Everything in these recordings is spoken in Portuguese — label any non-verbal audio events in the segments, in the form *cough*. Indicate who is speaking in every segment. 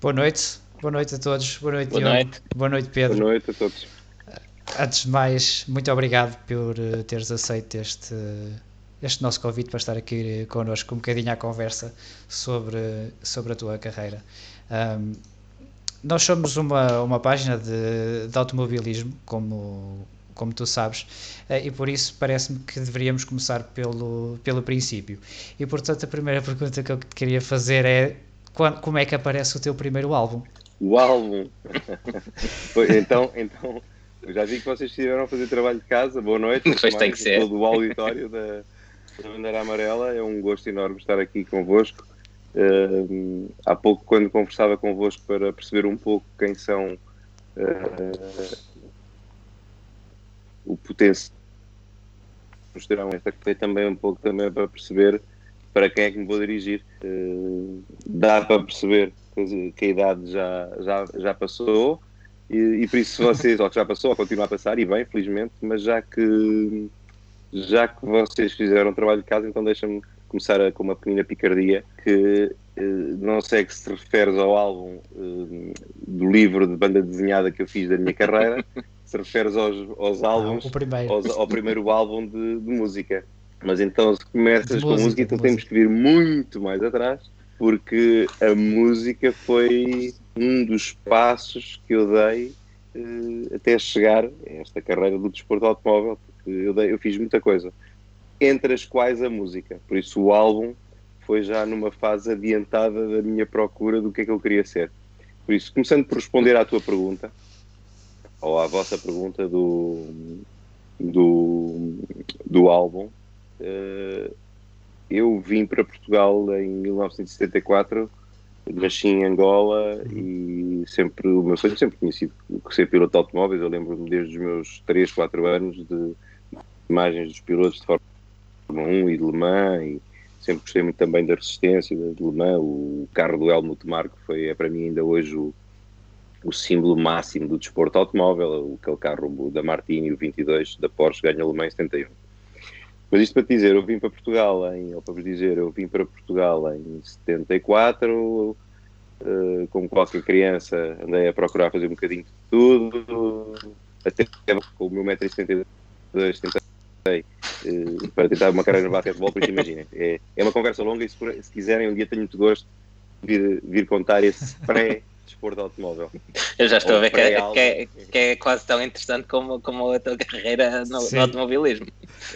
Speaker 1: Boa noite, boa noite a todos, boa noite,
Speaker 2: Boa
Speaker 1: Diogo.
Speaker 2: noite.
Speaker 1: boa noite Pedro.
Speaker 3: Boa noite a todos.
Speaker 1: Antes de mais, muito obrigado por eh, teres aceito este, este nosso convite para estar aqui connosco um bocadinho à conversa sobre, sobre a tua carreira. Ahm, nós somos uma, uma página de, de automobilismo, como, como tu sabes, eh, e por isso parece-me que deveríamos começar pelo, pelo princípio. E portanto, a primeira *laughs* pergunta que eu te queria fazer é: como é que aparece o teu primeiro álbum?
Speaker 3: O álbum. *laughs* Foi, então, então, já vi que vocês estiveram a fazer trabalho de casa. Boa noite.
Speaker 2: Pois tem que ser.
Speaker 3: Todo o auditório da, da Bandeira Amarela. É um gosto enorme estar aqui convosco. Hum, há pouco, quando conversava convosco para perceber um pouco quem são eh, o potencial terão esta foi também um pouco também para perceber para quem é que me vou dirigir. Eh, dá para perceber que que a idade já, já, já passou e, e por isso vocês, ou que já passou, ou continua a passar, e bem, felizmente, mas já que já que vocês fizeram trabalho de casa, então deixa-me começar a- com uma pequena picardia que eh, não sei que se referes ao álbum eh, do livro de banda desenhada que eu fiz da minha carreira, se referes aos, aos álbuns
Speaker 1: Ah, o primeiro.
Speaker 3: ao, ao primeiro álbum de, de música. Mas então, se começas
Speaker 1: De
Speaker 3: com
Speaker 1: música,
Speaker 3: música, então temos que vir muito mais atrás, porque a música foi um dos passos que eu dei eh, até chegar a esta carreira do desporto automóvel, porque eu, dei- eu fiz muita coisa, entre as quais a música. Por isso, o álbum foi já numa fase adiantada da minha procura do que é que eu queria ser. Por isso, começando por responder à tua pergunta, ou à vossa pergunta do, do, do álbum, eu vim para Portugal em 1974, nasci em Angola e sempre o meu sonho sempre conhecido ser piloto de automóveis. Eu lembro-me desde os meus 3, 4 anos de imagens dos pilotos de Fórmula 1 e de Le Mans e sempre gostei muito também da resistência de Le Mans. O carro do Helmut Marko foi é para mim ainda hoje o, o símbolo máximo do desporto automóvel, aquele carro da Martini, o 22 da Porsche, ganha Le Mans em 71. Mas isto para te dizer, eu vim para Portugal em, ou para vos dizer, eu vim para Portugal em 74, eh, como qualquer criança, andei a procurar fazer um bocadinho de tudo, até com o meu 1,72m tentei eh, para tentar uma carreira no basquetebol, por isso imaginem, é, é uma conversa longa e se, se quiserem um dia tenho muito gosto de vir, vir contar esse pré-desporto automóvel.
Speaker 2: Eu já estou
Speaker 3: Ou
Speaker 2: a ver que é, que, é, que é quase tão interessante como, como a tua carreira no, no automobilismo.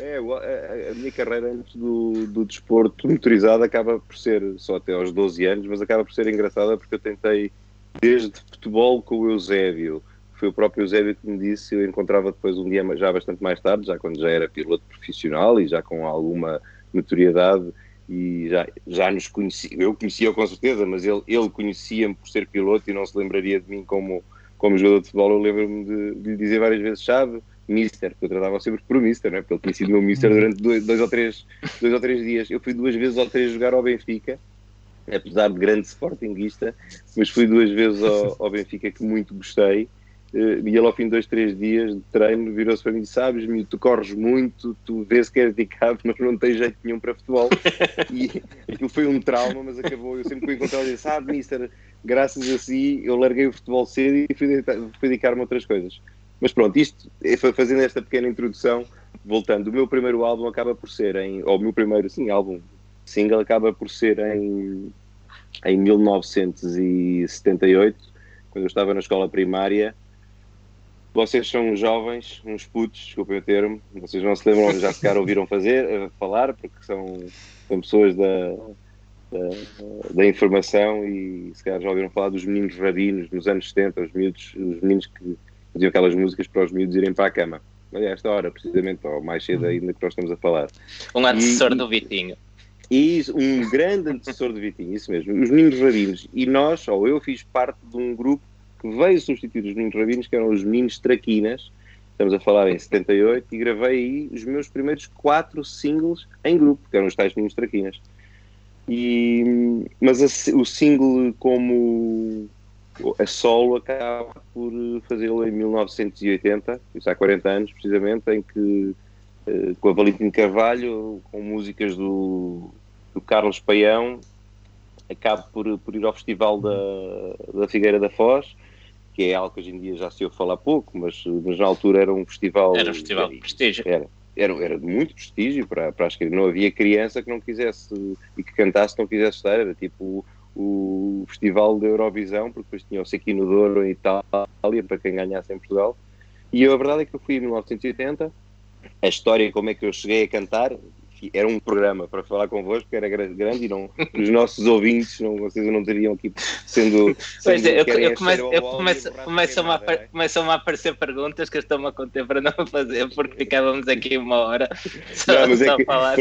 Speaker 3: É, a, a minha carreira antes do, do desporto motorizado acaba por ser só até aos 12 anos, mas acaba por ser engraçada porque eu tentei desde futebol com o Eusébio. Foi o próprio Eusébio que me disse, eu encontrava depois um dia já bastante mais tarde, já quando já era piloto profissional e já com alguma notoriedade e já, já nos conhecia, eu conhecia-o com certeza, mas ele, ele conhecia-me por ser piloto e não se lembraria de mim como, como jogador de futebol. Eu lembro-me de, de lhe dizer várias vezes, chave, Mister, porque eu tratava sempre por Mister, não é? porque ele tinha sido meu Mister durante dois, dois, ou três, dois ou três dias. Eu fui duas vezes ou três jogar ao Benfica, apesar de grande sportinguista, mas fui duas vezes ao, ao Benfica que muito gostei. Eh, E ele, ao fim de dois, três dias de treino, virou-se para mim e sabes, tu corres muito, tu vês que és dedicado, *laughs* mas não tens jeito nenhum para futebol. E *laughs* aquilo foi um trauma, mas acabou. Eu sempre que o encontrava, eu disse, sabe, mister, graças a si, eu larguei o futebol cedo e fui, fui dedicar-me a outras coisas. Mas pronto, isto, é fa- fazendo esta pequena introdução, voltando, o meu primeiro álbum acaba por ser em, ou o meu primeiro, sim, álbum single acaba por ser em, em 1978, quando eu estava na escola primária. Vocês são jovens, uns putos, desculpem o termo, vocês não se lembram, já se calhar ouviram fazer, eh, falar, porque são, são pessoas da, da, da informação e se calhar já ouviram falar dos meninos rabinos nos anos 70, os, miúdos, os meninos que faziam aquelas músicas para os miúdos irem para a cama. Mas a esta hora, precisamente, ou mais cedo ainda que nós estamos a falar.
Speaker 2: Um antecessor
Speaker 3: E-
Speaker 2: do Vitinho.
Speaker 3: E isso, um grande antecessor de Vitinho, isso mesmo, os Meninos Rabinos. E nós, ou eu, fiz parte de um grupo que veio substituir os Meninos Rabinos, que eram os Meninos Traquinas. Estamos a falar em 78 e gravei aí os meus primeiros quatro singles em grupo, que eram os tais Meninos Traquinas. E, mas a- o single como a solo acaba por fazê-lo em 1980, isso há 40 anos precisamente, em que eh, com a Valentim Carvalho, com músicas do, do Carlos Paião, acabo por, por ir ao Festival da, da Figueira da Foz, que é algo que hoje em dia já se ouve falar pouco, mas, mas na altura era um festival.
Speaker 2: Era um festival de prestígio.
Speaker 3: Era, era, era de muito prestígio para, para as crianças. Não havia criança que não quisesse e que cantasse não quisesse estar. Era tipo o, o Festival da Eurovisão, porque depois tinha o Sequino Douro em Itália para quem ganhasse em Portugal. E a verdade é que eu fui em 1980. A história, como é que eu cheguei a cantar, era um programa para falar convosco, era grande e não, os nossos ouvintes, não, vocês não teriam aqui sendo.
Speaker 2: Pois é, eu, eu, começo, eu começo, começam, a, começam a aparecer perguntas que eu estou-me a conter para não fazer, porque ficávamos aqui uma hora só, não, mas é só é que, falar.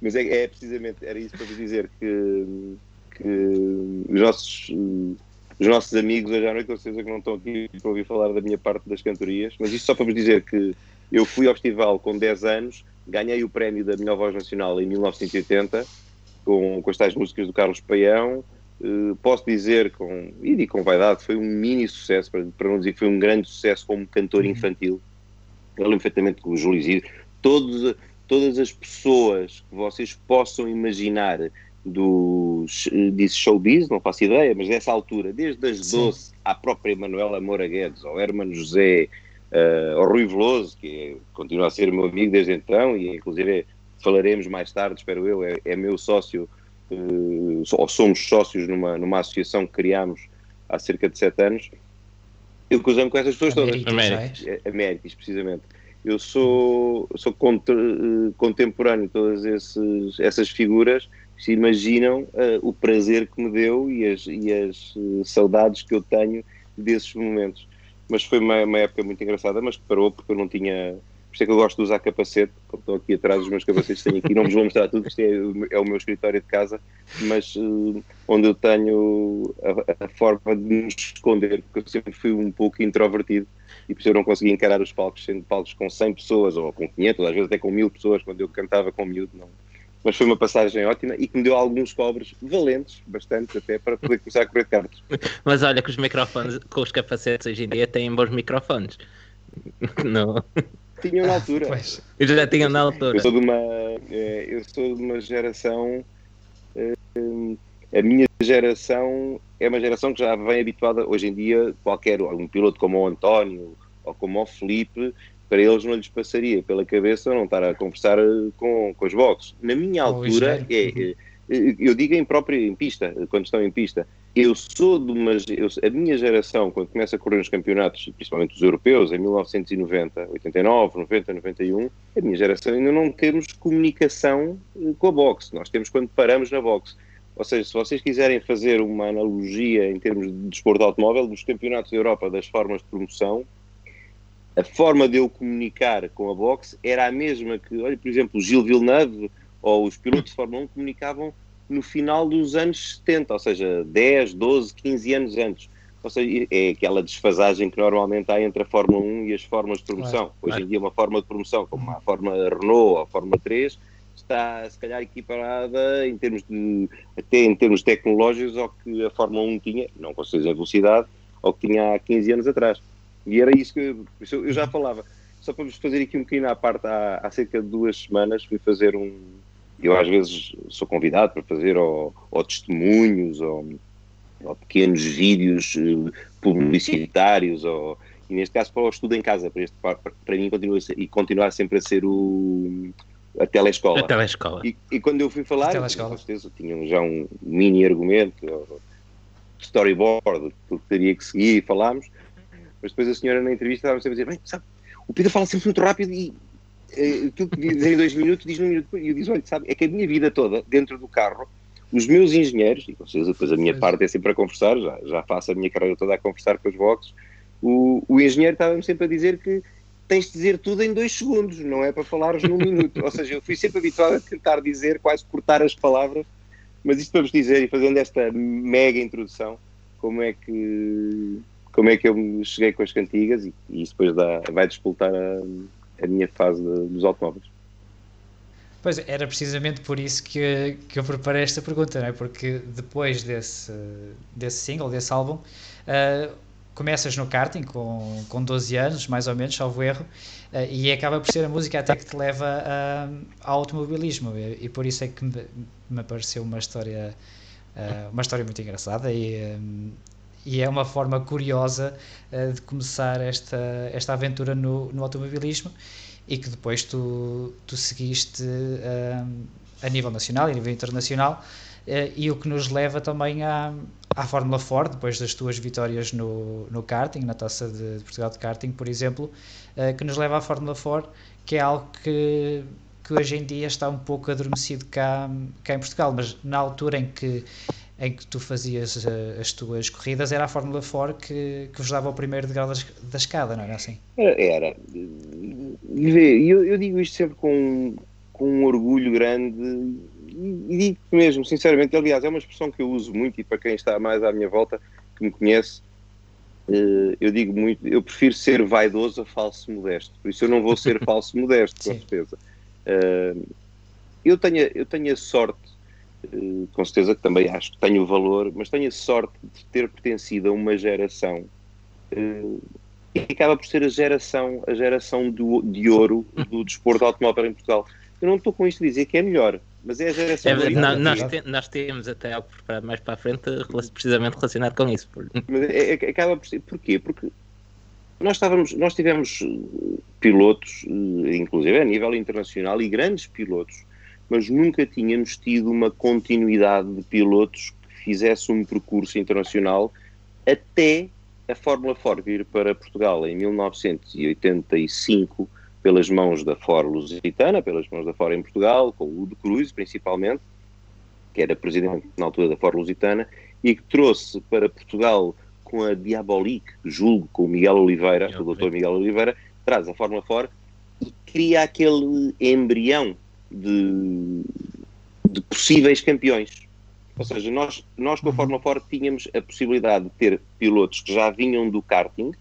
Speaker 3: Mas é, é, precisamente, era isso para vos dizer que, que os nossos. Os nossos amigos hoje à noite, com certeza que não estão aqui para ouvir falar da minha parte das cantorias, mas isto só para vos dizer que eu fui ao festival com 10 anos ganhei o prémio da melhor voz nacional em 1980 com, com as tais músicas do Carlos Paião. Uh, posso dizer com, e digo com vaidade, foi um mini sucesso, para, para não dizer que foi um grande sucesso como cantor uhum. infantil. Eu lembro perfeitamente com o Júlio Isidro. Todos, todas as pessoas que vocês possam imaginar do disse showbiz, não faço ideia, mas nessa altura, desde as doce à própria Manuela Moura Guedes, ao Hermano José, uh, ao Rui Veloso, que continua a ser meu amigo desde então, e inclusive falaremos mais tarde, espero eu, é, é meu sócio, uh, ou somos sócios numa, numa associação que criámos há cerca de sete anos. Eu cruzei-me com essas pessoas todas.
Speaker 2: América.
Speaker 3: É, Américas, precisamente. Eu sou, sou contemporâneo de todas esses, essas figuras se imaginam uh, o prazer que me deu e as, e as uh, saudades que eu tenho desses momentos mas foi uma, uma, época muito engraçada, mas que parou porque eu não tinha. Por isso é que eu gosto de usar capacete, estou aqui atrás dos meus capacetes, tenho aqui, não vos vou mostrar tudo, isto é, é o meu escritório de casa, mas uh, onde eu tenho a, a, forma de me esconder, porque eu sempre fui um pouco introvertido e por isso eu não conseguia encarar os palcos, sendo palcos com 100 pessoas ou com 500, às vezes até com mil pessoas, quando eu cantava com miúdo, não, mas foi uma passagem ótima e que me deu alguns cobres valentes, bastante até, para poder começar a correr de cartas. *laughs*
Speaker 2: Mas olha que os microfones, com os capacetes hoje em dia têm bons microfones. *laughs* Não.
Speaker 3: Tinham na altura.
Speaker 2: Pois. Eu já tinha na altura.
Speaker 3: Eu sou de uma, é, eu sou de uma geração. É, a minha geração é uma geração que já vem habituada, hoje em dia, qualquer um piloto como o António ou como o Felipe para eles não lhes passaria pela cabeça não estar a conversar eh, com, com os boxes. Na minha altura, é, é, eu digo em própria em pista, quando estão em pista, eu sou de uma. Eu, a minha geração, quando começa a correr nos campeonatos, principalmente os europeus, em 1990, 89, 90, 91, a minha geração ainda não temos comunicação eh, com a boxe. Nós temos quando paramos na boxe. Ou seja, se vocês quiserem fazer uma analogia em termos de desporto automóvel, dos campeonatos da Europa, das formas de promoção, a forma de eu comunicar com a boxe era a mesma que, olha, por exemplo, o Gil Villeneuve ou os pilotos de Fórmula 1 comunicavam no final dos anos 70, ou seja, 10, 12, 15 anos antes. Ou seja, é aquela desfasagem que normalmente há entre a Fórmula 1 e as formas de promoção. Hoje em dia, uma forma de promoção, como a Fórmula Renault ou a Fórmula 3, está se calhar equiparada em termos de, até em termos tecnológicos ao que a Fórmula 1 tinha, não com certeza em velocidade, ao que tinha há 15 anos atrás. E era isso que eu, eu já falava. Só para vos fazer aqui um bocadinho à parte, há, há cerca de duas semanas fui fazer um. Eu às vezes sou convidado para fazer ou, ou testemunhos ou, ou, pequenos vídeos eh, publicitários ou, e neste caso para o estudo em casa, para, este, para, para mim continua ser, e continuar sempre a ser o, a telescola.
Speaker 2: A telescola.
Speaker 3: E, e quando eu fui falar, com certeza tinham já um mini argumento, storyboard, que teria que seguir e falámos, mas depois a senhora na entrevista estava sempre a dizer: bem, sabe, o Pedro fala sempre muito rápido e uh, aquilo que diz em dois minutos diz num minuto. E eu disse: olha, sabe, é que a minha vida toda, dentro do carro, os meus engenheiros, e com certeza depois a minha parte é sempre a conversar, já, já faço a minha carreira toda a conversar com os boxes, o, o engenheiro estava-me sempre a dizer que tens de dizer tudo em dois segundos, não é para falares num minuto. Ou seja, eu fui sempre habituado a tentar dizer, quase cortar as palavras, mas isto para vos dizer, e fazendo esta mega introdução, como é que como é que eu cheguei com as cantigas e, e isso depois dá, vai disputar a, a minha fase de, dos automóveis.
Speaker 1: Pois, era precisamente por isso que, que eu preparei esta pergunta, não é? Porque depois desse, desse single, desse álbum, uh, começas no karting com, com 12 anos, mais ou menos, salvo erro, uh, e acaba por ser a música até que te leva uh, ao automobilismo, e, e, por isso é que me, me pareceu uma história uma história muito engraçada e, e é uma forma curiosa uh, de começar esta, esta aventura no, no automobilismo e que depois tu, tu seguiste um, a nível nacional e a nível internacional uh, e o que nos leva também à, à Fórmula Ford, depois das tuas vitórias no, no karting, na Taça de, de Portugal de Karting, por exemplo, uh, que nos leva à Fórmula Ford, que é algo que, que hoje em dia está um pouco adormecido cá, cá em Portugal, mas na altura em que em que tu fazias uh, as tuas corridas, era a Fórmula 4 que, que vos dava o primeiro degrau da, da escada, não era assim?
Speaker 3: Era. E eu, eu digo isto sempre com, com um orgulho grande e, digo mesmo, sinceramente, aliás, é uma expressão que eu uso muito e para quem está mais à minha volta, que me conhece, uh, eu digo muito, eu prefiro ser vaidoso a falso modesto, por isso eu não vou ser *laughs* falso modesto, com certeza. Uh, eu, tenho, eu tenho a sorte, com certeza que também acho que tenho valor, mas tenho a sorte de ter pertencido a uma geração que acaba por ser a geração, a geração do, de ouro do desporto automóvel em Portugal. Eu não estou com isto a dizer que é melhor, mas é a geração. É,
Speaker 2: não, nós, te, nós temos até algo preparado mais para a frente, precisamente relacionado com isso.
Speaker 3: Mas é, é, acaba por ser. Porquê? Porque nós, estávamos, nós tivemos eh, pilotos, eh, inclusive a nível internacional, e grandes pilotos, mas nunca tínhamos tido uma continuidade de pilotos que fizesse um percurso internacional até a Fórmula 4 vir para Portugal em 1985 pelas mãos da Ford Lusitana, pelas mãos da Ford em Portugal, com o Udo Cruz principalmente, que era presidente na altura da Ford Lusitana, e que trouxe para Portugal com a Diabolique, julgo, com o Miguel Oliveira, o Dr. Miguel Oliveira, traz a Fórmula Ford e cria aquele embrião de, de possíveis campeões. Ou seja, nós, nós com a uhum. Fórmula Ford tínhamos a possibilidade de ter pilotos que já vinham do karting,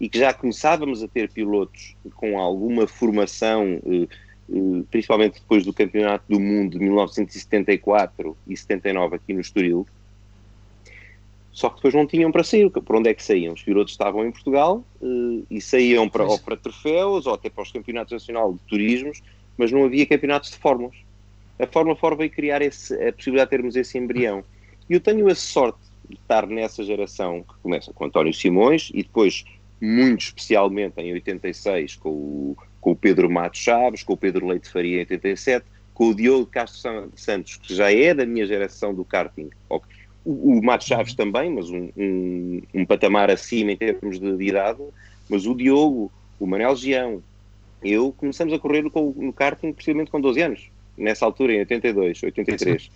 Speaker 3: e que já começávamos a ter pilotos com alguma formação, eh, eh, principalmente depois do Campeonato do Mundo de 1974 e 79 aqui no Estoril, só que depois não tinham para sair. Por onde é que saíam? Os pilotos estavam em Portugal eh, e saíam para, ou para troféus ou até para os campeonatos nacionais de turismos, mas não havia campeonatos de fórmulas. A Fórmula 4 veio criar esse, a possibilidade de termos esse embrião. E eu tenho a sorte de estar nessa geração que começa com António Simões e depois muito especialmente em 86 com o, com o Pedro Matos Chaves, com o Pedro Leite Faria em 87, com o Diogo Castro Santos, que já é da minha geração do karting. O, o Matos Chaves também, mas um, um, um, patamar acima em termos de, de idade, mas o Diogo, o Manel Gião, eu começamos a correr no, no karting precisamente com 12 anos, nessa altura, em 82, 83.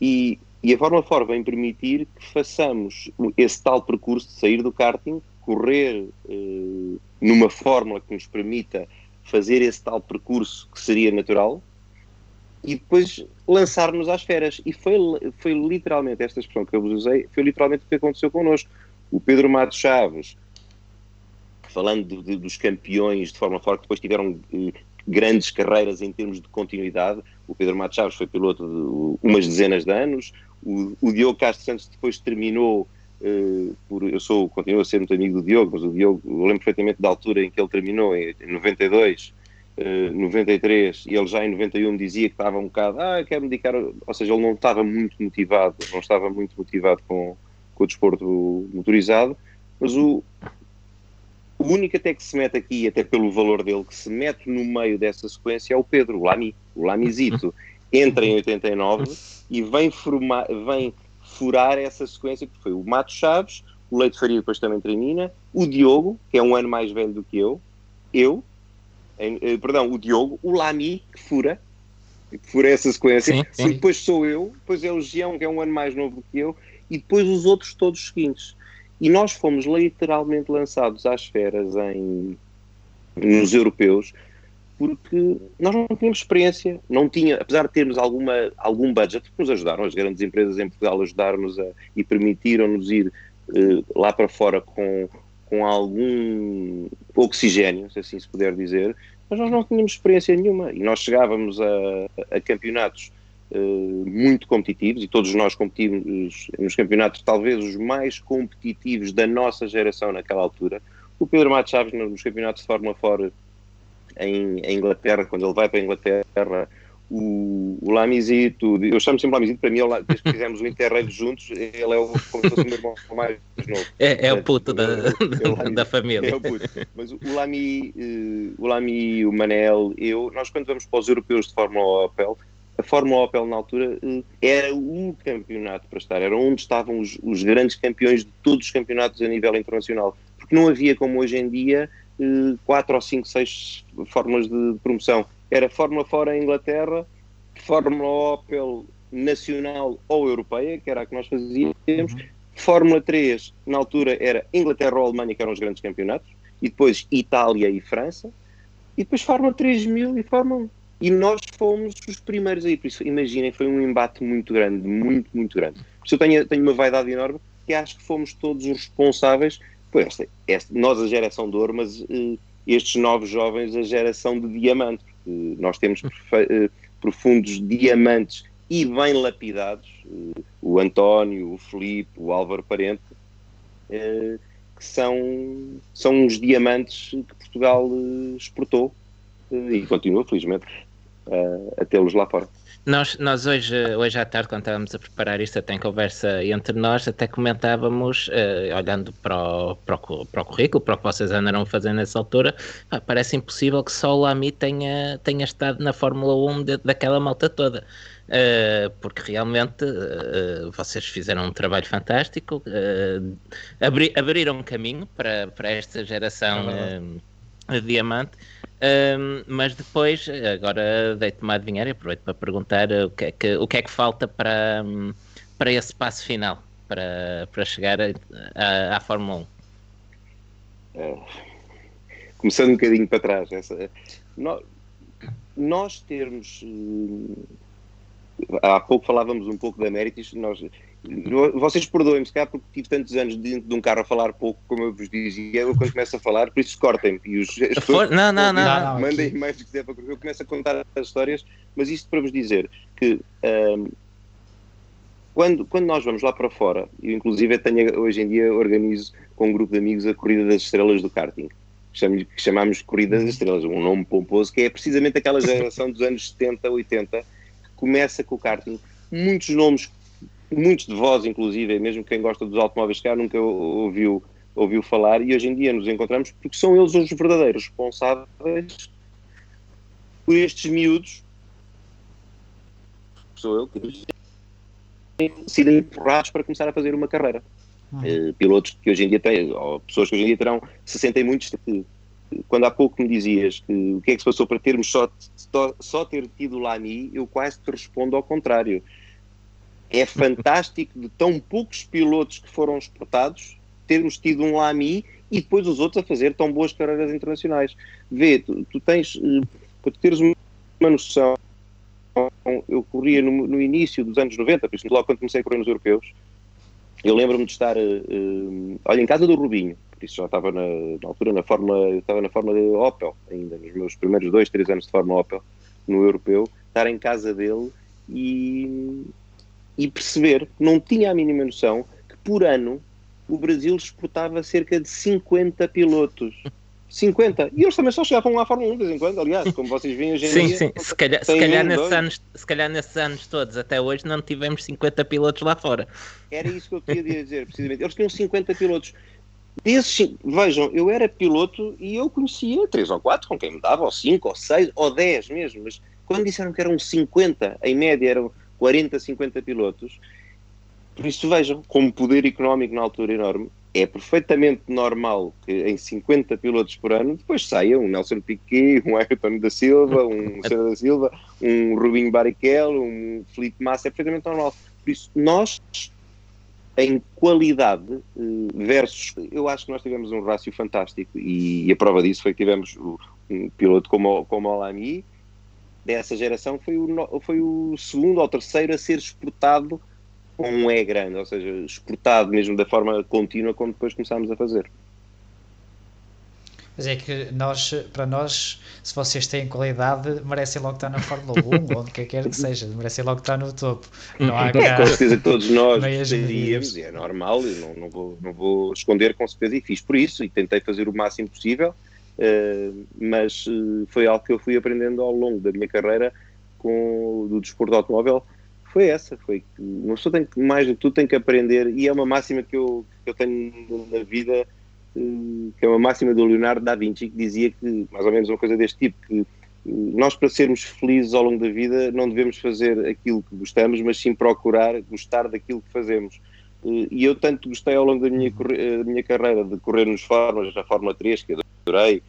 Speaker 3: E, e a Fórmula 4 vem permitir que façamos esse tal percurso de sair do karting correr eh, numa fórmula que nos permita fazer esse tal percurso que seria natural e depois lançar-nos às feras. E foi, foi literalmente, esta expressão que eu vos usei, foi literalmente o que aconteceu connosco. O Pedro Matos Chaves, falando de, dos campeões de forma forte, que depois tiveram eh, grandes carreiras em termos de continuidade. O Pedro Matos Chaves foi piloto de umas dezenas de anos. O, o Diogo Castro Santos depois terminou Uh, por, eu sou, continuo a ser muito amigo do Diogo, mas o Diogo, eu lembro perfeitamente da altura em que ele terminou, em, em 92, uh, 93, e ele já em 91 dizia que estava um bocado, ah, quero me dedicar, ou seja, ele não estava muito motivado, não estava muito motivado com, com o desporto motorizado, mas o, o único até que se mete aqui, até pelo valor dele, que se mete no meio dessa sequência é o Pedro, o Lami, o Lamizito, entra em 89 e vem formar, vem furar essa sequência, que foi o Mato Chaves, o Leite Faria depois também termina, o Diogo, que é um ano mais velho do que eu, eu, em, eh, perdão, o Diogo, o Lami, que fura, que fura essa sequência, sim, sim. depois sou eu, depois é o Gião, que é um ano mais novo do que eu, e depois os outros todos seguintes. E nós fomos literalmente lançados às feras em, nos europeus porque nós não tínhamos experiência, não tinha, apesar de termos alguma, algum budget, que nos ajudaram, as grandes empresas em Portugal ajudaram-nos e permitiram-nos ir uh, lá para fora com, com algum oxigênio, se assim se puder dizer, mas nós não tínhamos experiência nenhuma. E nós chegávamos a, a campeonatos muito competitivos e todos nós competimos nos campeonatos talvez os mais competitivos da nossa geração naquela altura. O Pedro Matos Chaves nos campeonatos de Fórmula Fora em, em, Inglaterra, quando ele vai para a Inglaterra, o, o Lamizito, eu chamo sempre Lamizito, para mim, é desde que fizemos o Interrail juntos, ele é o, como se fosse o meu irmão mais novo.
Speaker 2: É, é o puto da, é da família. É o puto.
Speaker 3: Mas o Lami, uh, o Lami, o Manel, eu, nós quando vamos para os europeus de Fórmula Opel, a Fórmula Opel na altura uh, era o campeonato para estar, era onde estavam os, os, grandes campeões de todos os campeonatos a nível internacional, porque não havia como hoje em dia uh, quatro ou cinco, seis fórmulas de promoção. Era Fórmula fora em Inglaterra, Fórmula Opel nacional ou europeia, que era a que nós fazíamos, uhum. Fórmula 3, na altura, era Inglaterra ou Alemanha, que eram os grandes campeonatos, e depois Itália e França, e depois Fórmula 3000 e Fórmula 1. E nós fomos os primeiros aí, por isso imaginem, foi um embate muito grande, muito, muito grande. Por isso eu tenho, tenho uma vaidade enorme, que acho que fomos todos os responsáveis, por esta, esta, nós a geração de ouro, mas uh, estes novos jovens a geração de diamante, nós temos eh, profundos diamantes e bem lapidados, eh, o António, o Felipe, o Álvaro Parente, eh, que são, são uns diamantes que Portugal exportou e continua, felizmente, a tê-los lá fora.
Speaker 2: Nós, nós hoje, hoje à tarde, quando estávamos a preparar isto, até em conversa entre nós, até comentávamos, uh, olhando para o, para, o, para o currículo, para o que vocês andaram a fazer nessa altura, pá, parece impossível que só o Lamy tenha, tenha estado na Fórmula 1 de, daquela malta toda. Uh, porque realmente uh, vocês fizeram um trabalho fantástico, abri, abriram um caminho para, para esta geração é diamante um, mas depois, agora deito-me a adivinhar e aproveito para perguntar o que é que, o que, é que falta para, para esse passo final, para, para chegar à Fórmula
Speaker 3: 1. É, começando um bocadinho para trás, essa, nós, nós termos. Há pouco falávamos um pouco da Méritos, nós vocês perdoem-me, se calhar porque tive tantos anos dentro de um carro a falar pouco, como eu vos dizia, eu quando começo a falar, por isso cortem-me. E os,
Speaker 2: pessoas, não, não, não,
Speaker 3: não. Mandem mais do que quiser, porque eu começo a contar as histórias, mas isto para vos dizer que um, quando, quando nós vamos lá para fora, eu inclusive tenho, hoje em dia organizo com um grupo de amigos a Corrida das Estrelas do Karting, que chamamos Corrida das Estrelas, um nome pomposo, que é precisamente aquela geração dos anos 70, 80, que começa com o karting. Muitos nomes muitos de vós, inclusive, mesmo quem gosta dos automóveis, cá nunca ouviu, ouviu falar, e hoje em dia nos encontramos porque são eles os verdadeiros responsáveis por estes miúdos. Sou eu que têm sido empurrados para começar a fazer uma carreira. Uhum. Uh, pilotos que hoje em dia têm, ou pessoas que hoje em dia terão 60 e muitos. Quando há pouco me dizias que o que é que se passou para termos só, só, só ter tido Lamy, eu quase te respondo ao contrário é fantástico de tão poucos pilotos que foram exportados termos tido um Lamy e depois os outros a fazer tão boas carreiras internacionais. Vê, tu, tu tens, eh, para teres uma noção, eu corria no, no, início dos anos 90, por isso logo quando comecei a correr nos europeus, eu lembro-me de estar, uh, olha, em casa do Rubinho, por isso já estava na, na altura na Fórmula, estava na Fórmula Opel, ainda nos meus primeiros dois, três anos de Fórmula Opel, no europeu, estar em casa dele e e perceber, não tinha a mínima noção, que por ano o Brasil exportava cerca de 50 pilotos. *laughs* 50. E eles também só chegavam lá à Fórmula 1 de vez em quando, aliás, como vocês veem hoje em
Speaker 2: sim,
Speaker 3: dia.
Speaker 2: Sim, sim. Se calhar, se, calhar nesses anos, se calhar nesses anos todos, até hoje, não tivemos 50 pilotos lá fora.
Speaker 3: Era isso que eu queria dizer, precisamente. Eles tinham 50 pilotos. Desses, vejam, eu era piloto e eu conhecia 3 ou 4 com quem me dava, ou 5, ou 6, ou 10 mesmo, mas quando disseram que eram 50, em média eram 40, 50 pilotos. Por isso vejam, como poder económico na altura enorme, é perfeitamente normal que em 50 pilotos por ano depois saia um Nelson Piquet, um Ayrton da Silva, um *laughs* Senna da Silva, um Rubinho Barrichello, um Felipe Massa, é perfeitamente normal. Por isso, nós, em qualidade eh, versus, eu acho que nós tivemos um rácio fantástico e, a prova disso foi que tivemos um piloto como, como o Lamy, dessa geração foi o, foi o segundo ou terceiro a ser exportado com um E grande, ou seja, exportado mesmo da forma contínua como depois começámos a fazer.
Speaker 1: Mas é que nós, para nós, se vocês têm qualidade, merecem logo estar na Fórmula 1, onde quer que seja, merecem logo estar no topo.
Speaker 3: Não há *laughs* é, com certeza que todos nós gostaríamos, e é normal, eu não, não, vou, não vou esconder com certeza, e fiz por isso, e tentei fazer o máximo possível, Uh, mas uh, foi algo que eu fui aprendendo ao longo da minha carreira com, do desporto automóvel foi essa, foi uma pessoa tem que, mais do que tudo tem que aprender, e é uma máxima que eu, que eu tenho na vida, eh, que é uma máxima do Leonardo da Vinci, que dizia que, mais ou menos uma coisa deste tipo, que eh, nós para sermos felizes ao longo da vida não devemos fazer aquilo que gostamos, mas sim procurar gostar daquilo que fazemos. Eh, e eu tanto gostei ao longo da minha, da minha carreira de correr nos fórmulas, na Fórmula 3, que adorei,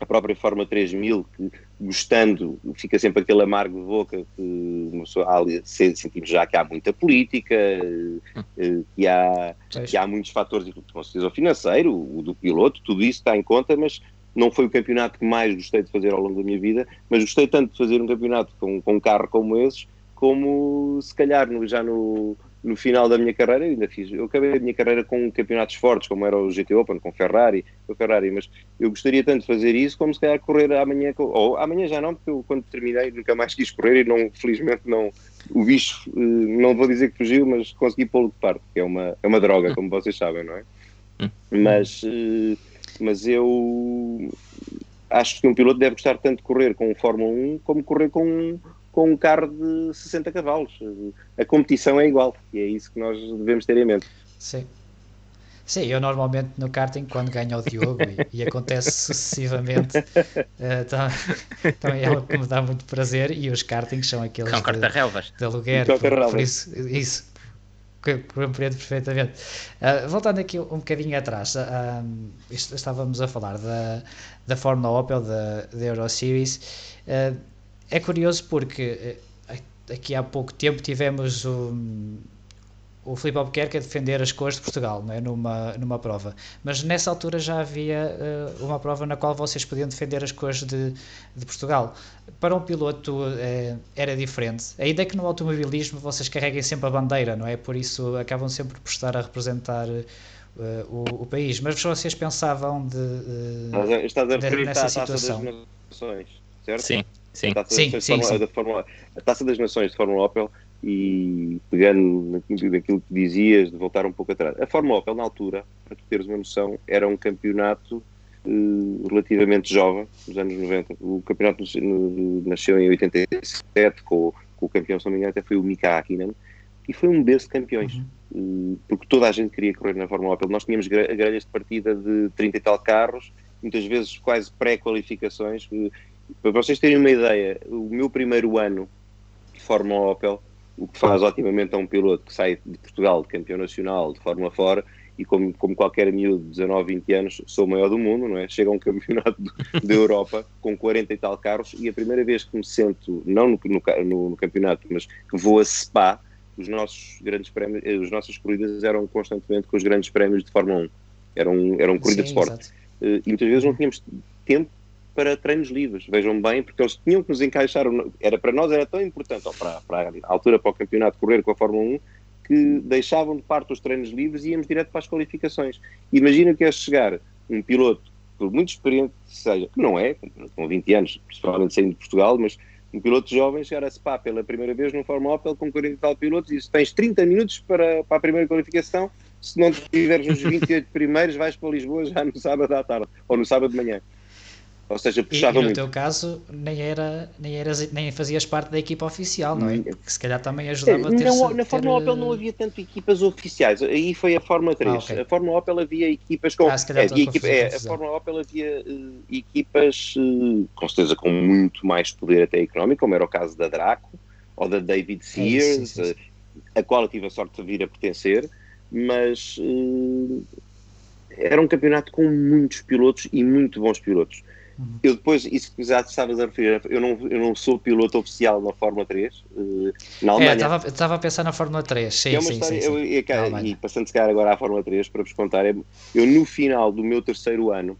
Speaker 3: a própria Fórmula 3000, que gostando, fica sempre aquele amargo de boca que uma pessoa, sentimos já que há muita política, eh, que há, que há muitos fatores, com certeza o financeiro, o do piloto, tudo isso está em conta, mas não foi o campeonato que mais gostei de fazer ao longo da minha vida, mas gostei tanto de fazer um campeonato com, com um carro como esses, como se calhar já no, no final da minha carreira, ainda fiz, eu acabei a minha carreira com campeonatos fortes, como era o GT Open, com Ferrari, com Ferrari, mas eu gostaria tanto de fazer isso como se calhar correr amanhã, ou amanhã já não, porque eu quando terminei nunca mais *laughs* quis correr e não, felizmente não, o bicho, eh, não vou dizer que fugiu, mas consegui pô-lo de parte, que é uma, é uma droga, como vocês sabem, não é? Mas, eh, mas eu acho que um piloto deve gostar tanto de correr com o Fórmula 1 como correr com com um carro de 60 cavalos. A competição é igual e é isso que nós devemos ter em mente.
Speaker 1: Sim. Sim, eu normalmente no karting, quando ganho o Diogo, e, e acontece *laughs* sucessivamente, uh, tá, também é algo que me dá muito prazer. E os kartings são aqueles
Speaker 2: com de,
Speaker 1: de aluguer, por, por, isso, isso compreendo perfeitamente. Uh, voltando aqui um bocadinho atrás, uh, estávamos a falar da, da Fórmula Opel, da, da Euro Series. Uh, é curioso porque eh, aqui há pouco tempo tivemos o, o Filipe Albuquerque a defender as cores de Portugal não é? numa, numa prova. Mas nessa altura já havia uh, uma prova na qual vocês podiam defender as cores de, de Portugal. Para um piloto uh, era diferente. Ainda que no automobilismo vocês carreguem sempre a bandeira, não é? Por isso acabam sempre por estar a representar uh, o, o, país. Mas vocês pensavam de.
Speaker 3: Estás a referir à Taça das Nações, certo?
Speaker 2: Sim. Sim.
Speaker 3: A sim, sim, sim. Da Fórmula, a Taça das Nações de Fórmula Opel e pegando naquilo que dizias, de voltar um pouco atrás. A Fórmula Opel, na altura, para tu teres uma noção, era um campeonato uh, relativamente jovem, nos anos 90. O campeonato nasceu em 87, com, com o campeão, se não me engano, até foi o Mika Hakkinen, e foi um berço de campeões. Uhum. Uh, porque toda a gente queria correr na Fórmula Opel. Nós tínhamos grelhas de partida de 30 e tal carros, muitas vezes quase pré-qualificações. Para vocês terem uma ideia, o meu primeiro ano de Fórmula Opel, o que faz otimamente a um piloto que sai de Portugal de campeão nacional de Fórmula fora e como, como qualquer miúdo de 19, 20 anos, sou o maior do mundo, não é? Chega a um campeonato da Europa com 40 e tal carros e a primeira vez que me sento, não no, no, no campeonato, mas que vou a Spa, os nossos grandes prémios, as nossas corridas eram constantemente com os grandes prémios de Fórmula 1. Eram, eram corridas de esporte. Eh, e muitas vezes não tínhamos tempo para treinos livres, vejam bem, porque eles tinham que nos encaixar, era para nós era tão importante, ou para, para a altura para o campeonato correr com a Fórmula 1, que deixavam de parte os treinos livres e íamos direto para as qualificações. Imagina que é chegar um piloto, por muito experiente seja, que não é, com 20 anos, principalmente saindo de Portugal, mas um piloto jovem chegar a Spa pela primeira vez no Fórmula Opel com 40 e tal pilotos e se tens 30 minutos para, para a primeira qualificação, se não tiveres os 28 primeiros, vais para Lisboa já no sábado à tarde, ou no sábado de manhã. Ou seja, puxava
Speaker 1: e, e no
Speaker 3: muito.
Speaker 1: teu caso, nem, era, nem, eras, nem fazias parte da equipa oficial, não é? Que se calhar também ajudava a ter...
Speaker 3: Não, na Fórmula Opel não havia tanto equipas oficiais. Aí foi a Fórmula 3. Ah, okay. A Fórmula Opel havia equipas com... Ah, se calhar é, havia equipa, é, a Fórmula Opel havia uh, equipas, uh, com certeza, com muito mais poder até económico, como era o caso da Draco, ou da David Sears, é, sim, sim, sim. Uh, a qual eu tive a sorte de vir a pertencer, mas... era um campeonato com muitos pilotos e muito bons pilotos. Uhum. Eu depois, isso que já estavas a referir, eu não, eu não sou piloto oficial na Fórmula 3, uh, eh, na é, Alemanha.
Speaker 1: É, estava a pensar na Fórmula 3, sim,
Speaker 3: é
Speaker 1: sim,
Speaker 3: história,
Speaker 1: sim,
Speaker 3: eu, sim. e passando se calhar agora à Fórmula 3, para vos contar, é, eu no final do meu terceiro ano,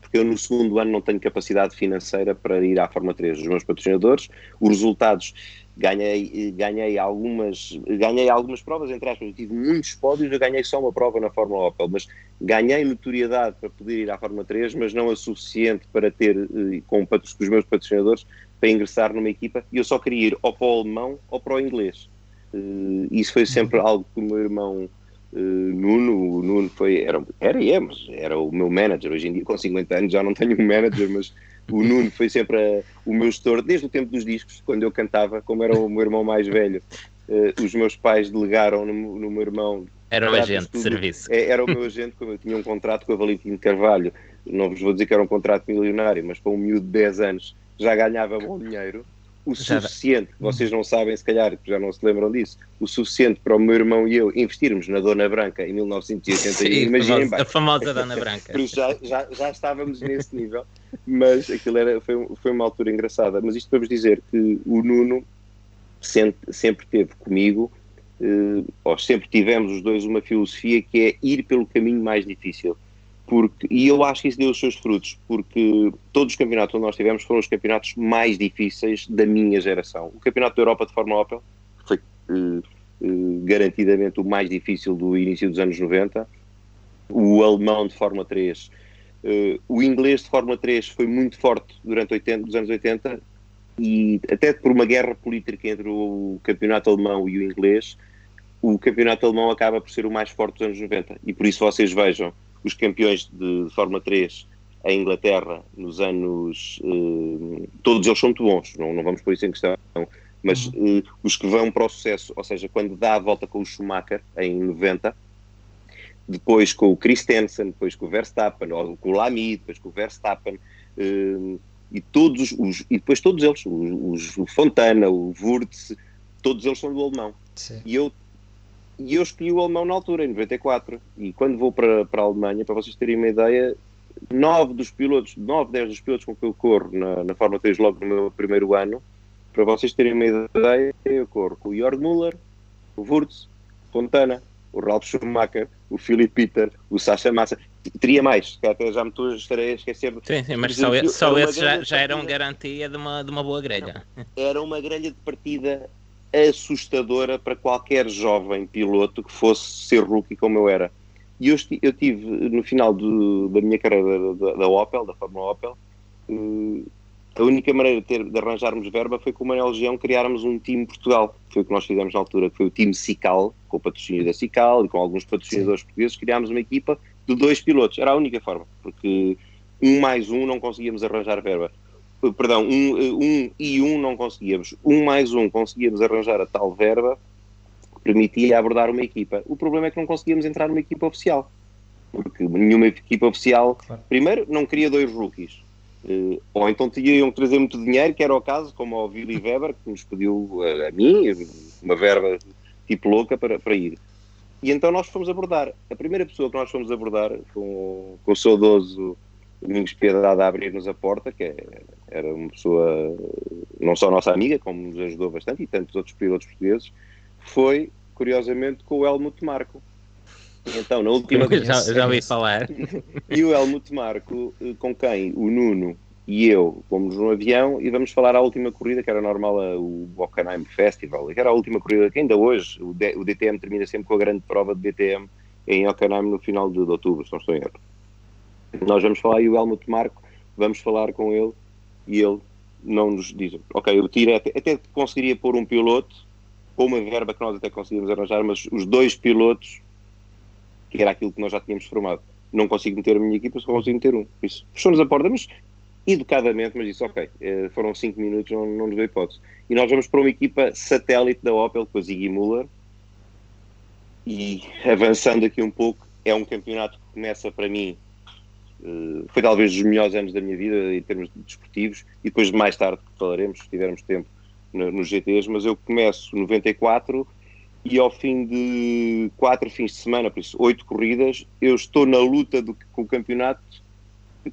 Speaker 3: porque eu no segundo ano não tenho capacidade financeira para ir à Fórmula 3, os meus patrocinadores, os resultados ganhei, ganhei, algumas, ganhei algumas provas, entre aspas, eu tive muitos pódios, eu ganhei só uma prova na Fórmula Opel, mas ganhei notoriedade para poder ir à Fórmula 3, mas não a suficiente para ter, eh, com, com os meus patrocinadores, para ingressar numa equipa, e eu só queria ir ou para o alemão ou para o inglês. Uh, isso foi sempre uhum. algo que o meu irmão uh, Nuno, o Nuno foi, era, era e é, mas era o meu manager, hoje em dia com 50 anos já não tenho um manager, mas o Nuno foi sempre a, o meu gestor, desde o tempo dos discos, quando eu cantava, como era o meu irmão mais velho, uh, os meus pais delegaram no, no meu irmão.
Speaker 2: Era o agente de serviço.
Speaker 3: É, era o meu agente, como eu tinha um contrato com a Valentim Carvalho, não vos vou dizer que era um contrato milionário, mas para um miúdo de 10 anos já ganhava bom dinheiro o suficiente, vocês não sabem se calhar, já não se lembram disso, o suficiente para o meu irmão e eu investirmos na Dona Branca em 1981, imaginem
Speaker 2: bem. A famosa Dona Branca.
Speaker 3: Já, já, já estávamos nesse nível, mas aquilo era, foi, foi uma altura engraçada. Mas isto para vos dizer que o Nuno sempre, sempre teve comigo, eh, ou sempre tivemos os dois uma filosofia que é ir pelo caminho mais difícil porque, e eu acho que isso deu os seus frutos, porque todos os campeonatos onde nós tivemos foram os campeonatos mais difíceis da minha geração. O Campeonato da Europa de Fórmula Opel foi uh, uh, garantidamente o mais difícil do início dos anos 90. O alemão de Fórmula 3, uh, eh, o inglês de Fórmula 3 foi muito forte durante 80, os anos 80 e até por uma guerra política entre o campeonato alemão e o inglês, o campeonato alemão acaba por ser o mais forte dos anos 90 e por isso vocês vejam os campeões de, Fórmula 3 em Inglaterra nos anos. Eh, todos eles são muito bons, não, não vamos pôr isso em questão, mas uhum. eh, os que vão para o sucesso, ou seja, quando dá a volta com o Schumacher em 90, depois com o Christensen, depois com o Verstappen, ou com o Lamy, depois com o Verstappen, eh, e, todos os, e depois todos eles, os, os, o Fontana, o Wurtz, todos eles são do alemão. Sim. E eu e eu escolhi o alemão na altura, em 94. E quando vou para, para a Alemanha, para vocês terem uma ideia, nove dos pilotos, nove, dez dos pilotos com que eu corro na, na Fórmula 3 logo no meu primeiro ano, para vocês terem uma ideia, eu corro com o Jörg Müller, o Wurz, Fontana, o Ralf Schumacher, o Philip Peter, o Sacha Massa. Teria mais, que até já me estou a esquecer.
Speaker 2: Sim, sim, mas só, só esses já, já eram garantia de uma, de uma boa grelha.
Speaker 3: Era uma grelha de partida assustadora para qualquer jovem piloto que fosse ser rookie como eu era. E eu, eu tive, no final do, da minha carreira da, da, Opel, da Fórmula Opel, uh, a única maneira de, ter, de, arranjarmos verba foi com o Manuel Legião criarmos um time Portugal, foi o que nós fizemos na altura, que foi o time Cical, com o patrocínio da Cical e com alguns patrocinadores Sim. portugueses, criámos uma equipa de dois pilotos. Era a única forma, porque um mais um não conseguíamos arranjar verba perdão, um, um e um não conseguíamos. Um mais um conseguíamos arranjar a tal verba que permitia abordar uma equipa. O problema é que não conseguíamos entrar numa equipa oficial. Porque nenhuma equipa oficial, claro. primeiro, não queria dois rookies. Uh, ou então tinham que trazer muito dinheiro, que era o caso, como o Willy Weber, que nos pediu a, a mim uma verba tipo louca para, para ir. E então nós fomos abordar. A primeira pessoa que nós fomos abordar, com, com o saudoso Domingos Piedade a abrir-nos a porta, que é, era uma pessoa não só nossa amiga, como nos ajudou bastante, e tantos outros pilotos portugueses, foi, curiosamente, com o Helmut Marco. Então, na última...
Speaker 2: já, já ouvi *laughs* falar.
Speaker 3: e o Helmut Marco, eh, com quem o Nuno e eu fomos no avião e vamos falar à última corrida, que era normal o Bockenheim Festival, que era a última corrida que ainda hoje, o, D, o DTM termina sempre com a grande prova de DTM em Hockenheim no final de, de outubro, se não estou em erro. Nós vamos falar e o Helmut Marco, vamos falar com ele e ele não nos diz, ok, eu tiro, até, até conseguiria pôr um piloto, com uma verba que nós até conseguimos arranjar, mas os dois pilotos, que era aquilo que nós já tínhamos formado, não consigo meter a minha equipa, só consigo meter um. Isso fechou-nos a porta, mas educadamente, mas disse, ok, eh, foram cinco minutos, não, não nos deu hipótese. E nós vamos para uma equipa satélite da Opel, com a Ziggy Muller, e avançando aqui um pouco, é um campeonato que começa para mim foi talvez dos melhores anos da minha vida em termos desportivos e depois mais tarde falaremos, se tivermos tempo, nos GTs, mas eu começo 94 e ao fim de quatro fins de semana, por isso oito corridas, eu estou na luta do, com o campeonato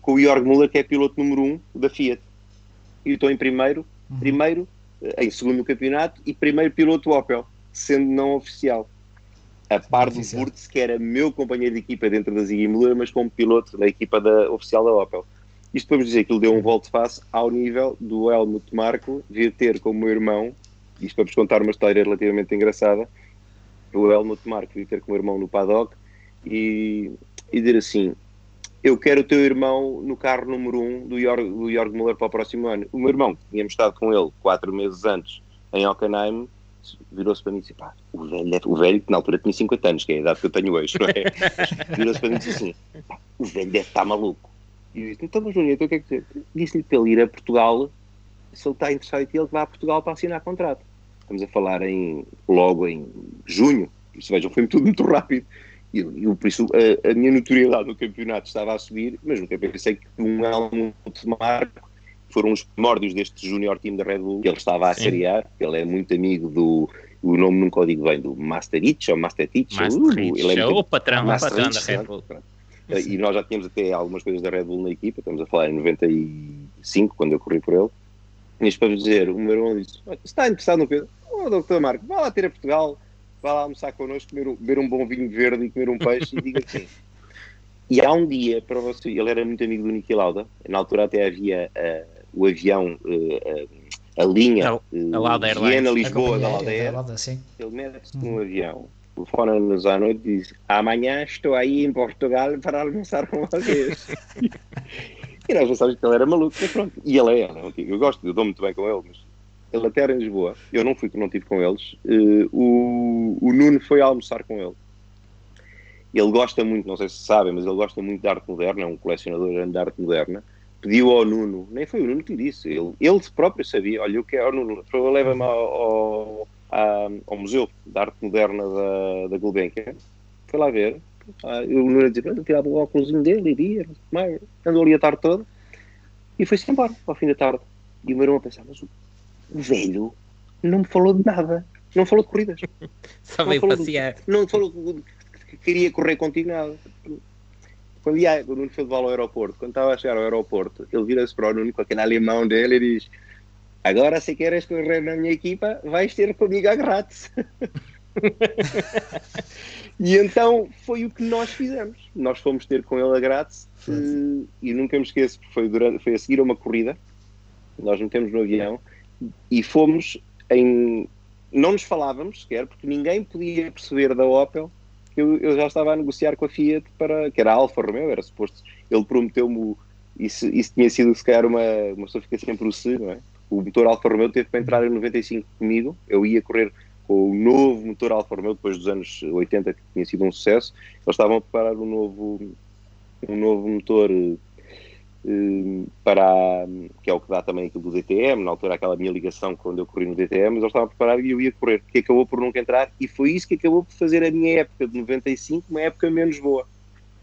Speaker 3: com o Jorg Müller, que é piloto número um da Fiat. E estou em primeiro, uhum. primeiro, eh, em segundo no campeonato e primeiro piloto Opel, sendo não oficial a par do Wurtz, que era meu companheiro de equipa dentro da Ziggy Müller, mas como piloto da equipa da, oficial da Opel. Isto podemos dizer que ele deu um volte-face ao nível do Helmut Marko vir ter como meu irmão, isto para vos contar uma história relativamente engraçada, o Helmut Marko vir ter como irmão no paddock e, e dizer assim, eu quero o teu irmão no carro número 1 um do Jorg, do Jorg Müller para o próximo ano. O meu irmão, tínhamos estado com ele quatro meses antes em Hockenheim, virou-se para mim e disse: pá, o velho, o velho, que na altura tinha 50 anos, que é a idade que eu tenho hoje, não é? *laughs* Virou-se para mim e disse assim: o velho deve estar maluco. E eu disse, então, mas Nuno, então o que é que Disse-lhe para ele ir a Portugal, se ele está interessado em ti, ele vai a Portugal para assinar contrato. Estamos a falar em, logo em junho, por isso vejam, foi tudo muito rápido. E eu, por isso, a, a, minha notoriedade no campeonato estava a subir, mas nunca pensei que um Helmut Marco foram os primórdios deste junior team da Red Bull, que ele estava a seriar, ele é muito amigo do, o nome nunca o digo bem, do Masterich ou Masterich.
Speaker 2: Masterich, uh, ele é o patrão, o patrão da Red Bull.
Speaker 3: E nós já tínhamos até algumas coisas da Red Bull na equipa, estamos a falar em 95, quando eu corri por ele. E para dizer, o meu irmão disse: Se está interessado no Pedro, oh, doutor Marco, vá lá ter a Portugal, vá lá almoçar connosco, comer, beber um bom vinho verde e comer um peixe e diga sim. *laughs* E há um dia para você, ele era muito amigo do Niki Lauda, na altura até havia uh, o avião, uh, a linha uh, Viena-Lisboa da Lauda ele mete-se num avião, telefona-nos à noite e diz amanhã estou aí em Portugal para almoçar com vocês. *laughs* e nós pensávamos que ele era maluco, mas pronto. E ele é, ele é eu gosto, eu dou muito bem com ele, mas ele até era em Lisboa, eu não fui, não estive com eles, uh, o, o Nuno foi almoçar com ele. Ele gosta muito, não sei se sabem, mas ele gosta muito de arte moderna, é um colecionador de arte moderna. Pediu ao Nuno, nem foi o Nuno que lhe disse, ele, ele próprio sabia, olha, eu quero, Nuno, leva-me ao, ao, ao, Museu de Arte Moderna da, da Gulbenkian, foi lá ver, ah, o Nuno dizia, tirava o óculos dele, iria, andou ali a tarde toda, e foi-se embora, ao fim da tarde. E o meu irmão pensava, mas o o velho não me falou de nada. Não falou de corridas. *laughs*
Speaker 2: Só veio passear.
Speaker 3: De, não falou que queria correr contigo nada. Quando ia, o Nuno foi de ao aeroporto, quando estava a chegar ao aeroporto, ele vira-se para o Nuno com aquele alemão dele e diz: Agora, se queres correr na minha equipa, vais ter comigo a grátis. *laughs* e então foi o que nós fizemos. Nós fomos ter com ele a grátis e, e nunca me esqueço, porque foi, durante, foi a seguir a uma corrida. Nós metemos no avião e fomos em. Não nos falávamos sequer, porque ninguém podia perceber da Opel eu, eu já estava a negociar com a Fiat para. que era a Alfa Romeo, era suposto. Ele prometeu-me. Isso, isso tinha sido, se calhar, uma, uma pessoa fica sempre o se, não é? O motor Alfa Romeo teve para entrar em 95 comigo. Eu ia correr com o novo motor Alfa Romeo depois dos anos 80, que tinha sido um sucesso. Eles estavam a preparar um novo, um novo motor para que é o que dá também aquilo do DTM, na altura aquela minha ligação quando eu corri no DTM, mas eu estava preparado e eu ia correr, que acabou por nunca entrar e foi isso que acabou por fazer a minha época de 95 uma época menos boa.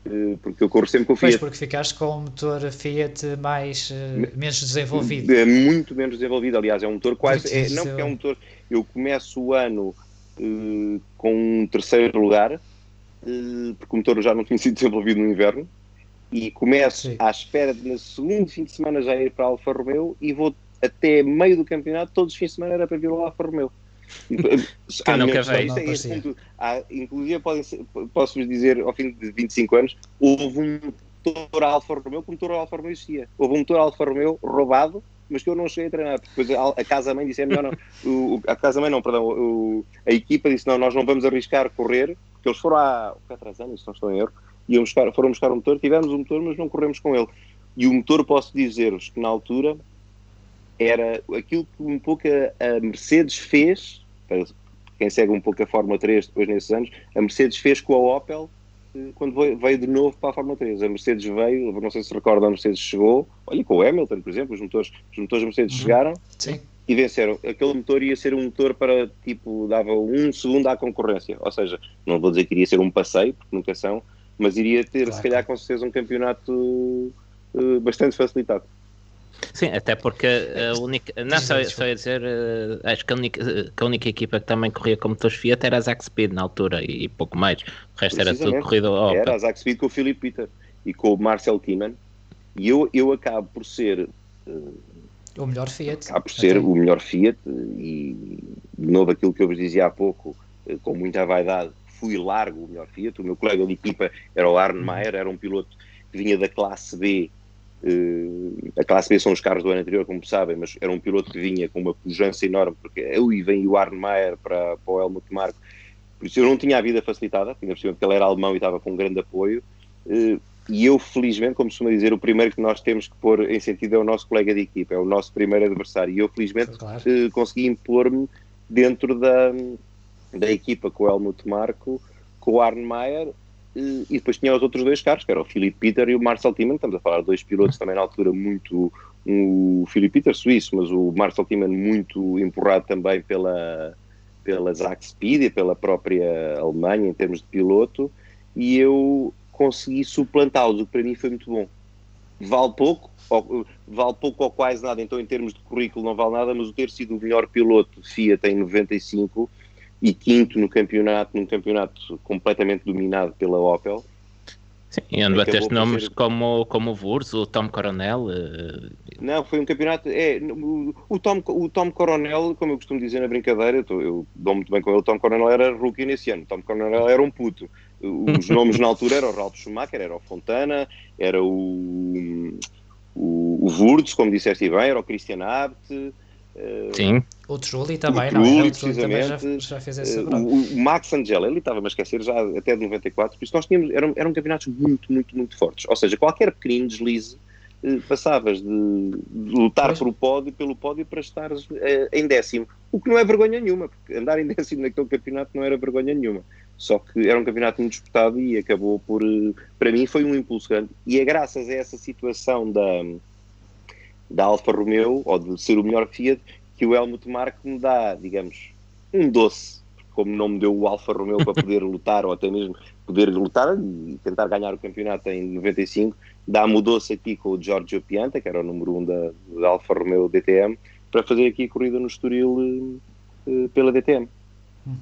Speaker 3: Eh, porque eu corro sempre com o Fiat.
Speaker 1: Pois, porque ficaste com um motor Fiat mais, uh, menos desenvolvido.
Speaker 3: É muito menos desenvolvido, aliás, é um motor quase. É, não, porque é um motor. Eu começo o ano uh, com um terceiro lugar, uh, porque o motor já não tinha sido desenvolvido no inverno, e começo Sim. à espera de no segundo fim de semana já ir para a Alfa Romeo e vou até meio do campeonato, todos os fins de semana era para vir ao Alfa Romeo. *laughs*
Speaker 2: que nunca veio.
Speaker 3: Há, inclusive, posso-vos dizer, ao fim de 25 anos, houve um motor Alfa Romeo que o motor Alfa Romeo existia. Houve um motor Alfa Romeo roubado, mas que eu não cheguei a treinar. Depois a, a casa-mãe disse: não, *laughs* não, o, a casa-mãe não, perdão, o, a equipa disse: não, nós não vamos arriscar correr, porque eles foram há, há três anos, se não estou em erro, iam buscar, foram buscar um motor, tivemos um motor, mas não corremos com ele. E o motor, posso dizer-vos que na altura era aquilo que um pouco a, Mercedes fez, para quem segue um pouco a Fórmula 3 depois nesses anos, a Mercedes fez com a Opel eh, quando veio, de novo para a Fórmula 3. A Mercedes veio, não sei se recordam, a Mercedes chegou, olha com o Hamilton, por exemplo, os motores, os motores Mercedes uhum. chegaram
Speaker 1: Sim.
Speaker 3: e venceram. Aquele motor ia ser um motor para, tipo, dava um segundo à concorrência, ou seja, não vou dizer que iria ser um passeio, porque nunca são, mas iria ter, claro. se calhar, com certeza, um campeonato uh, bastante facilitado.
Speaker 2: Sim, até porque a única. Não, só, só ia dizer, uh, acho que a, única, que a única equipa que também corria como motores Fiat era a Zack Speed na altura e, e pouco mais. O resto era tudo corrida
Speaker 3: ao Era a Zack Speed com o Philip Peter e com o Marcel Timan. E eu, eu acabo por ser. Uh,
Speaker 1: o melhor Fiat.
Speaker 3: Acabo por ser até. o melhor Fiat e, de novo, aquilo que eu vos dizia há pouco, com muita vaidade, fui largo o melhor Fiat. O meu colega de equipa era o Arne Maier, era um piloto que vinha da classe B. Uh, a classe B são os carros do ano anterior, como sabem, mas era um piloto que vinha com uma pujança enorme, porque eu e vem o Arne Maier para, para o Helmut Marko. Por isso eu não tinha a vida facilitada, ainda porque ele era alemão e estava com um grande apoio. Uh, e eu, felizmente, como costuma dizer, o primeiro que nós temos que pôr em sentido é o nosso colega de equipa, é o nosso primeiro adversário. E eu, felizmente, claro. uh, consegui impor-me dentro da, da equipa com o Helmut Marko, com o Arne Maier, e depois tinha os outros dois carros, que era o Philip Peter e o Marcel Timan. Estamos a falar de dois pilotos também na altura muito. O Philip Peter suíço, mas o Marcel Timan muito empurrado também pela, pela Zack Speed e pela própria Alemanha em termos de piloto. E eu consegui suplantá-los, o que para mim foi muito bom. Vale pouco, ou, vale pouco ou quase nada, então em termos de currículo não vale nada, mas o ter sido o melhor piloto Fiat em 95 e quinto no campeonato, num campeonato completamente dominado pela Opel.
Speaker 2: Sim, e onde bateste nomes ser... como, como o Wurz, o Tom Coronel. Uh...
Speaker 3: Não, foi um campeonato. É, o, o, Tom, o Tom Coronel, como eu costumo dizer na brincadeira, eu, eu dou muito bem com ele. O Tom Coronel era rookie nesse ano. O Tom Coronel era um puto. Os *laughs* nomes na altura eram o Ralph Schumacher, era o Fontana, era o, o, o Wurz, como disseste bem, era o Christian Abt.
Speaker 2: Sim.
Speaker 1: O Trulli também, o Trulli, não é? O Trulli também já, já fez essa uh,
Speaker 3: o, o, Max Angela, ele estava a esquecer já até de 94, por isso nós tínhamos, eram, eram campeonatos muito, muito, muito fortes. Ou seja, qualquer pequenino deslize uh, passavas de, de lutar pois. por o pódio, pelo pódio para estar uh, em décimo. O que não é vergonha nenhuma, porque andar em *laughs* décimo naquele campeonato não era vergonha nenhuma. Só que era um campeonato muito disputado e acabou por, para mim, foi um impulso grande. E é graças a essa situação da da Alfa Romeo, ou de ser o melhor Fiat, que o Helmut Marko me dá, digamos, um doce, como não me deu o Alfa Romeo para poder *laughs* lutar, ou até mesmo poder lutar e tentar ganhar o campeonato em 95, dá-me o doce aqui com o Giorgio Pianta, que era o número 1 um da, da Alfa Romeo DTM, para fazer aqui a corrida no Estoril uh, pela DTM. Uhum.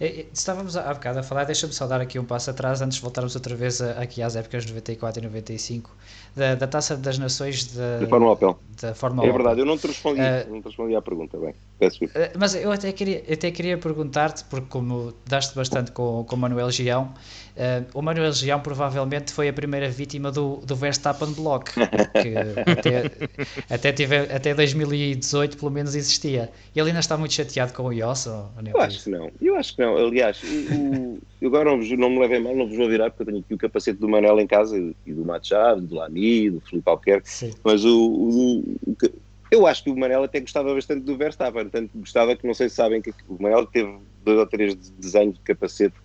Speaker 1: É, é, estávamos há bocado a falar, deixa-me só dar aqui um passo atrás antes de voltarmos outra vez aqui às épocas de 94 e 95 da, da Taça das Nações da,
Speaker 3: da Fórmula Opel.
Speaker 1: Da Fórmula
Speaker 3: é verdade, eu não te respondi, uh, não te respondi à pergunta, bem, peço uh,
Speaker 1: Mas eu até queria, até queria perguntar-te, porque como daste bastante com, com o Manuel Gião, uh, o Manuel Gião provavelmente foi a primeira vítima do, do Verstappen Block, que até, *laughs* até, tive, até 2018 pelo menos existia. Ele ainda está muito chateado com o Ios?
Speaker 3: Eu acho que não, eu acho que não. Aliás, o, eu agora não, não me levem mal, não vos vou virar, porque eu tenho aqui o capacete do Manuel em casa e do Machado, do Lamy, do Felipe Albuquerque, mas o, o, o, eu acho que o Manel até gostava bastante do Verstappen, tanto gostava que não sei se sabem que o Manel teve dois ou três desenhos de capacete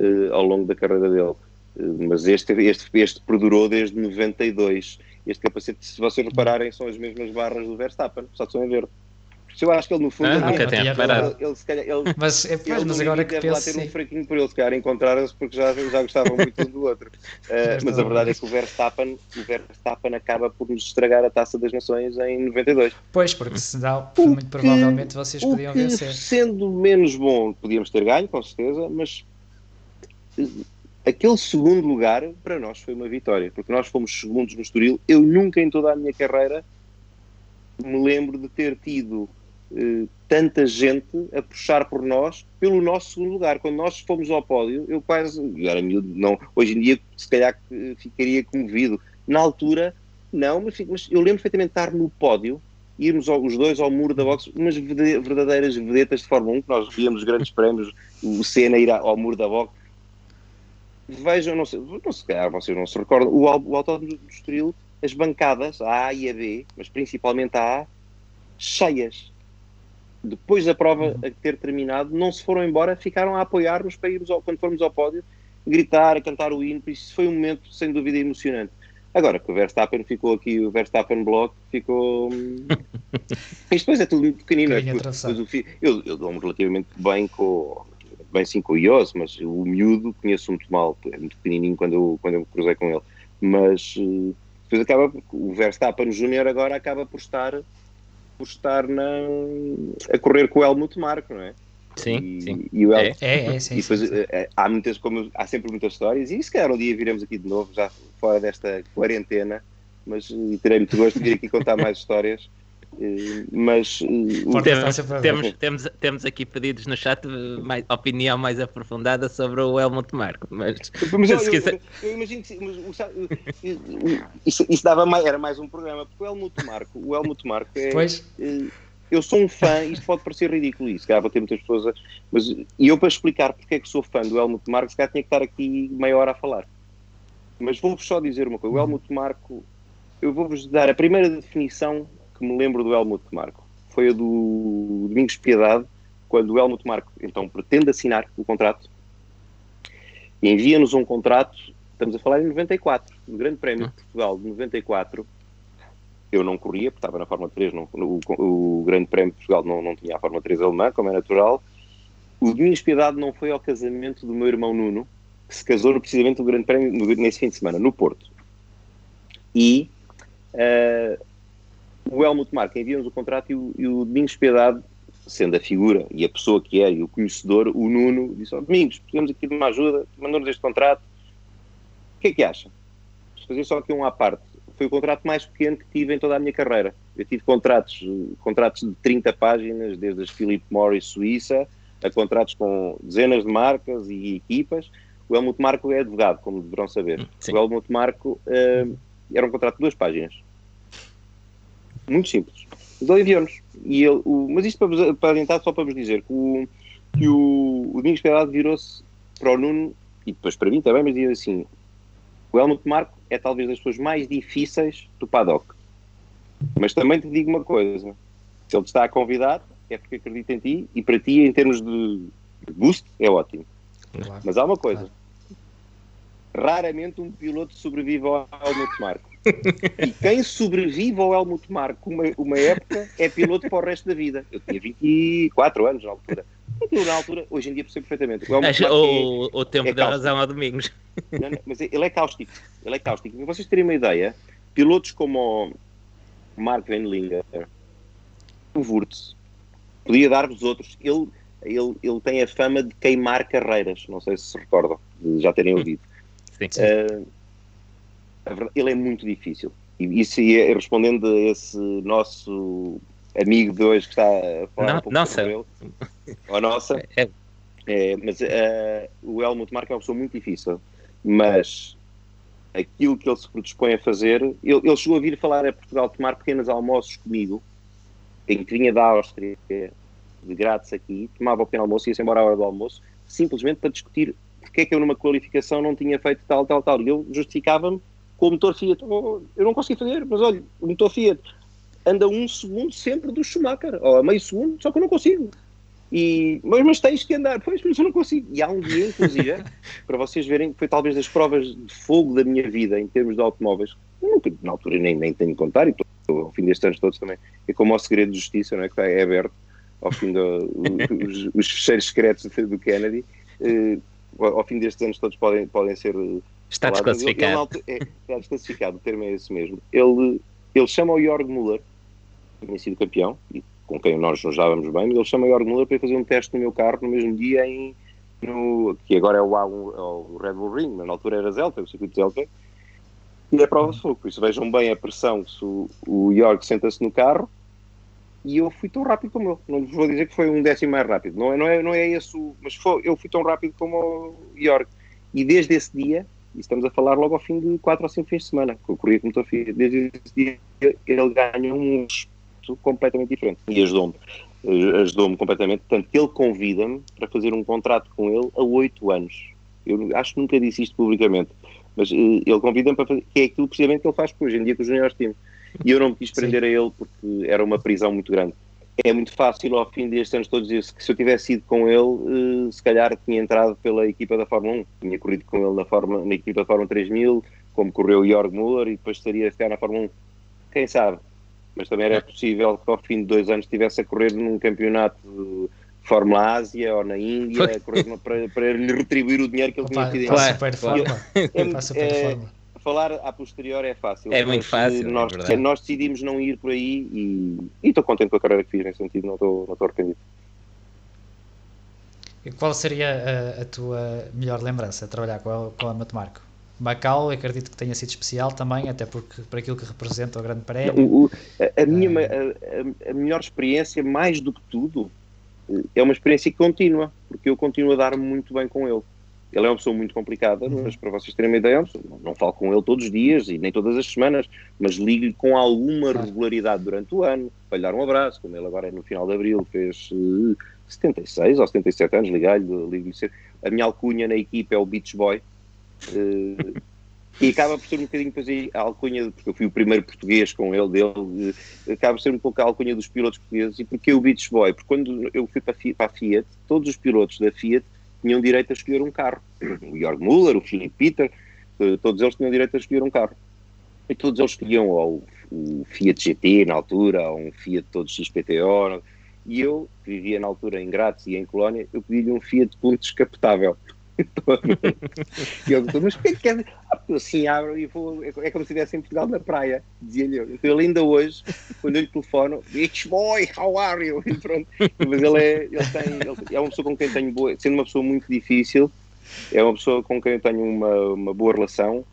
Speaker 3: uh, ao longo da carreira dele. Uh, mas este, este, este perdurou desde 92. Este capacete, se vocês repararem, são as mesmas barras do Verstappen, só são em verde eu acho que ele no fundo. Ah,
Speaker 2: nunca tem
Speaker 3: reparado. Ele, ele, se calhar, ele, *laughs*
Speaker 1: mas, é,
Speaker 3: ele,
Speaker 1: mas agora que penso,
Speaker 3: lá ter um fraquinho por ele, se calhar encontraram-se porque já, já gostavam *laughs* muito um do outro. Uh, mas a verdade é que o Verstappen, o Verstappen acaba por nos estragar a taça das nações em 92.
Speaker 1: Pois, porque senão, muito provavelmente vocês podiam que, vencer.
Speaker 3: Sendo menos bom, podíamos ter ganho, com certeza, mas eh, aquele segundo lugar para nós foi uma vitória, porque nós fomos segundos no Estoril. Eu nunca em toda a minha carreira me lembro de ter tido tanta gente a puxar por nós pelo nosso segundo lugar. Quando nós fomos ao pódio, eu quase, era miúdo, não, hoje em dia se calhar ficaria comovido. Na altura, não, mas, mas eu lembro perfeitamente de estar no pódio, irmos ao, os dois ao muro da boxe, umas verdadeiras vedetas de Fórmula 1, que nós víamos os grandes prémios, o Senna ir ao muro da boxe. Vejam, não sei, não sei, calhar vocês não se recordam, o, o autódromo do Estoril, as bancadas, a A e a B, mas principalmente a A, cheias depois da prova uhum. a ter terminado, não se foram embora, ficaram a apoiar-nos para irmos ao, quando formos ao pódio, gritar, a cantar o hino, por isso foi um momento sem dúvida emocionante. Agora que o Verstappen ficou aqui, o Verstappen Block ficou. *laughs* Isto depois é tudo muito pequenino. É? eu, eu dou-me relativamente bem com. Bem sim com o Ios, mas o miúdo conheço muito mal, é muito pequenininho quando eu, quando eu cruzei com ele. Mas eh, depois acaba, o Verstappen Júnior agora acaba por estar por estar na, a correr com o Helmut Marko, não é?
Speaker 2: Sim, e, sim.
Speaker 1: E o El... é, é, é, sim,
Speaker 3: e depois,
Speaker 1: sim, sim.
Speaker 3: Eh, há, muitas, como, há sempre muitas histórias, e se calhar um dia viremos aqui de novo, já fora desta quarentena, mas e terei muito gosto de vir aqui contar mais histórias eh, mas
Speaker 2: uh, temos, temos, temos, temos, aqui pedidos no chat mais, opinião mais aprofundada sobre o Helmut Marko mas,
Speaker 3: mas eu, *laughs* eu, eu, imagino que isso, isso, dava mais, era mais um programa porque o Helmut Marko o Helmut Marko é
Speaker 1: pois.
Speaker 3: eu sou um fã, isto pode parecer ridículo isso, calhar vou ter muitas pessoas a, mas e eu para explicar porque é que sou fã do Helmut Marko se calhar tinha que estar aqui meia hora a falar. Mas vou-vos só dizer uma coisa, o Helmut Marko eu vou-vos dar a primeira definição que me lembro do Helmut Marko foi a do Domingos Piedade, quando o Helmut Marko então pretende assinar o contrato envia-nos um contrato, estamos a falar em 94, no Grande Prémio de Portugal de 94. Eu não corria, porque estava na Fórmula 3, não, o, o, Grande Prémio de Portugal não, não tinha a Fórmula 3 alemã, como é natural. O Domingos Piedade não foi ao casamento do meu irmão Nuno, que se casou precisamente no Grande Prémio nesse fim de semana, no Porto. E uh, o Helmut Marko envia-nos o contrato e o, e o Domingos Piedade sendo a figura e a pessoa que é e o conhecedor, o Nuno disse: oh, Domingos, precisamos aqui de uma ajuda, mandou-nos este contrato. O que é que acha? Vou fazer só aqui um à parte. Foi o contrato mais pequeno que tive em toda a minha carreira. Eu tive contratos, contratos de 30 páginas, desde as Philip Morris Suíça, a contratos com dezenas de marcas e equipas. O Helmut Marco é advogado, como deverão saber. Sim. O Helmut Marco uh, era um contrato de duas páginas. Muito simples. Mas ele enviou-nos. E ele, o, mas isto para, para adiantar, só para vos dizer que o, que o, o Domingos Pedrado virou-se para o Nuno, e depois para mim também, mas diz assim: o Helmut Marco é talvez das pessoas mais difíceis do paddock. Mas também te digo uma coisa: se ele te está a convidar, é porque acredita em ti, e para ti, em termos de boost, é ótimo. Claro. Mas há uma coisa: raramente um piloto sobrevive ao Helmut Marco. *laughs* E quem sobrevive ao Helmut Marko uma, uma época é piloto para o resto da vida. Eu tinha 24 anos na altura. Eu, na altura, hoje em dia percebo perfeitamente.
Speaker 2: O, Acho, o, é, o tempo é da razão a domingos.
Speaker 3: Não, não, mas ele é cáustico. Ele é cáustico. Para vocês terem uma ideia, pilotos como o Mark Van Linger, o Wurtz, podia dar-vos outros. Ele, ele, ele tem a fama de queimar carreiras. Não sei se se recordam, de já terem ouvido. Sim, sim. Uh, ele é muito difícil. E isso é respondendo a esse nosso amigo de hoje que está a falar
Speaker 2: não,
Speaker 3: um pouco
Speaker 2: nossa.
Speaker 3: sobre ele, ou nossa, *laughs* é. É, mas uh, o Helmut Marko é uma pessoa muito difícil, mas aquilo que ele se predispõe a fazer, ele, ele chegou a vir falar a Portugal, tomar pequenos almoços comigo, em que vinha da Áustria, de grátis aqui, tomava o pequeno almoço e ia-se embora à hora do almoço, simplesmente para discutir porque é que eu numa qualificação não tinha feito tal, tal, tal. E eu justificava-me com o motor Fiat. Oh, eu não consegui fazer, mas olha, o motor Fiat anda um segundo sempre do Schumacher, ou a meio segundo, só que eu não consigo. E, mas, mas tens que andar, pois, mas eu não consigo. E há um dia, inclusive, *laughs* para vocês verem, foi talvez das provas de fogo da minha vida em termos de automóveis. Eu nunca, na altura, nem, nem tenho que contar, e estou, ao fim destes anos todos também. É como o segredo de justiça, não é? Que é aberto ao fim dos do, *laughs* os fecheiros secretos do Kennedy. Uh, ao fim destes anos todos podem, podem ser
Speaker 2: Está desclassificado.
Speaker 3: Ele, ele, é, está desclassificado, o termo é esse mesmo. Ele, ele chama o Jorg Müller, que tinha sido campeão, e com quem nós nos dávamos bem, mas ele chama o Jorg Müller para fazer um teste no meu carro no mesmo dia, em, no, que agora é o, o, o Red Bull Ring, mas na altura era Zelta, o circuito Zelta, e é prova de fogo. Por isso vejam bem a pressão que o, o Jorg senta-se no carro, e eu fui tão rápido como ele. Não vou dizer que foi um décimo mais rápido, não é, não é, não é esse o, mas foi, eu fui tão rápido como o Jorg. E desde esse dia e estamos a falar logo ao fim de 4 ou 5 fins de semana, que eu corria com Desde esse dia ele ganhou um completamente diferente e ajudou-me. Ajudou-me completamente. Portanto, ele convida-me para fazer um contrato com ele a 8 anos. Eu acho que nunca disse isto publicamente, mas uh, ele convida-me para fazer, que é aquilo precisamente que ele faz hoje em dia com os juniores time. E eu não me quis prender Sim. a ele porque era uma prisão muito grande é muito fácil ao fim destes anos todos dizer que se eu tivesse ido com ele, uh, se calhar tinha entrado pela equipa da Fórmula 1, tinha corrido com ele na, Fórmula, na equipa da Fórmula 3000, como correu o Jorg Müller e depois estaria a ficar na Fórmula 1. Quem sabe? Mas também era possível que ao fim de dois anos estivesse a correr num campeonato de Fórmula Ásia ou na Índia, a correr para, para lhe retribuir o dinheiro que ele
Speaker 1: Opa,
Speaker 3: tinha
Speaker 1: tido. Claro. É, super
Speaker 3: é,
Speaker 1: forma
Speaker 3: falar a posterior é fácil.
Speaker 2: É muito fácil.
Speaker 3: Nós,
Speaker 2: é
Speaker 3: nós decidimos não ir por aí e estou contente com a carreira que fiz nesse sentido, não estou, não estou arrependido.
Speaker 1: E qual seria a, a, tua melhor lembrança a trabalhar com a, com a Matemarco? Macau, acredito que tenha sido especial também, até porque para aquilo que representa o Grande Prémio.
Speaker 3: O, o, a, a, minha, a, a, melhor experiência, mais do que tudo, é uma experiência contínua, porque eu continuo a dar muito bem com ele. Ele é uma pessoa muito complicada, uhum. mas para vocês terem uma ideia, não, não falo com ele todos os dias e nem todas as semanas, mas ligo-lhe com alguma regularidade durante o ano, para lhe dar um abraço, como ele agora no final de abril fez uh, eh, 76 ou 77 anos, ligo-lhe, ligo-lhe a minha alcunha na equipe é o Beach Boy, uh, e acaba por ser um bocadinho depois a alcunha, porque eu fui o primeiro português com ele, dele, uh, acaba por ser um pouco a alcunha dos pilotos portugueses, e porque o Beach Boy? Porque quando eu fui para a Fiat, todos os pilotos da Fiat tinham direito a escolher um carro. *clears throat* O Jorg Müller, o Philip Peter, eh, todos eles tinham direito a escolher um carro. E todos eles escolhiam o Fiat GT na altura, ou um Fiat todo XPTO. E eu, que vivia na altura em Graz e em Colónia, eu pedi-lhe um Fiat Punto descapotável. Eu mas o que é? Ah, assim abro e vou. É, é como se estivesse em Portugal na praia, dizia-lhe eu. Então ele ainda hoje, quando eu lhe telefono, Bitch boy, how are you? E pronto. Mas ele é, ele tem, ele é uma pessoa com quem tenho boa, sendo uma pessoa muito difícil, é uma pessoa com quem eu tenho uma, uma boa relação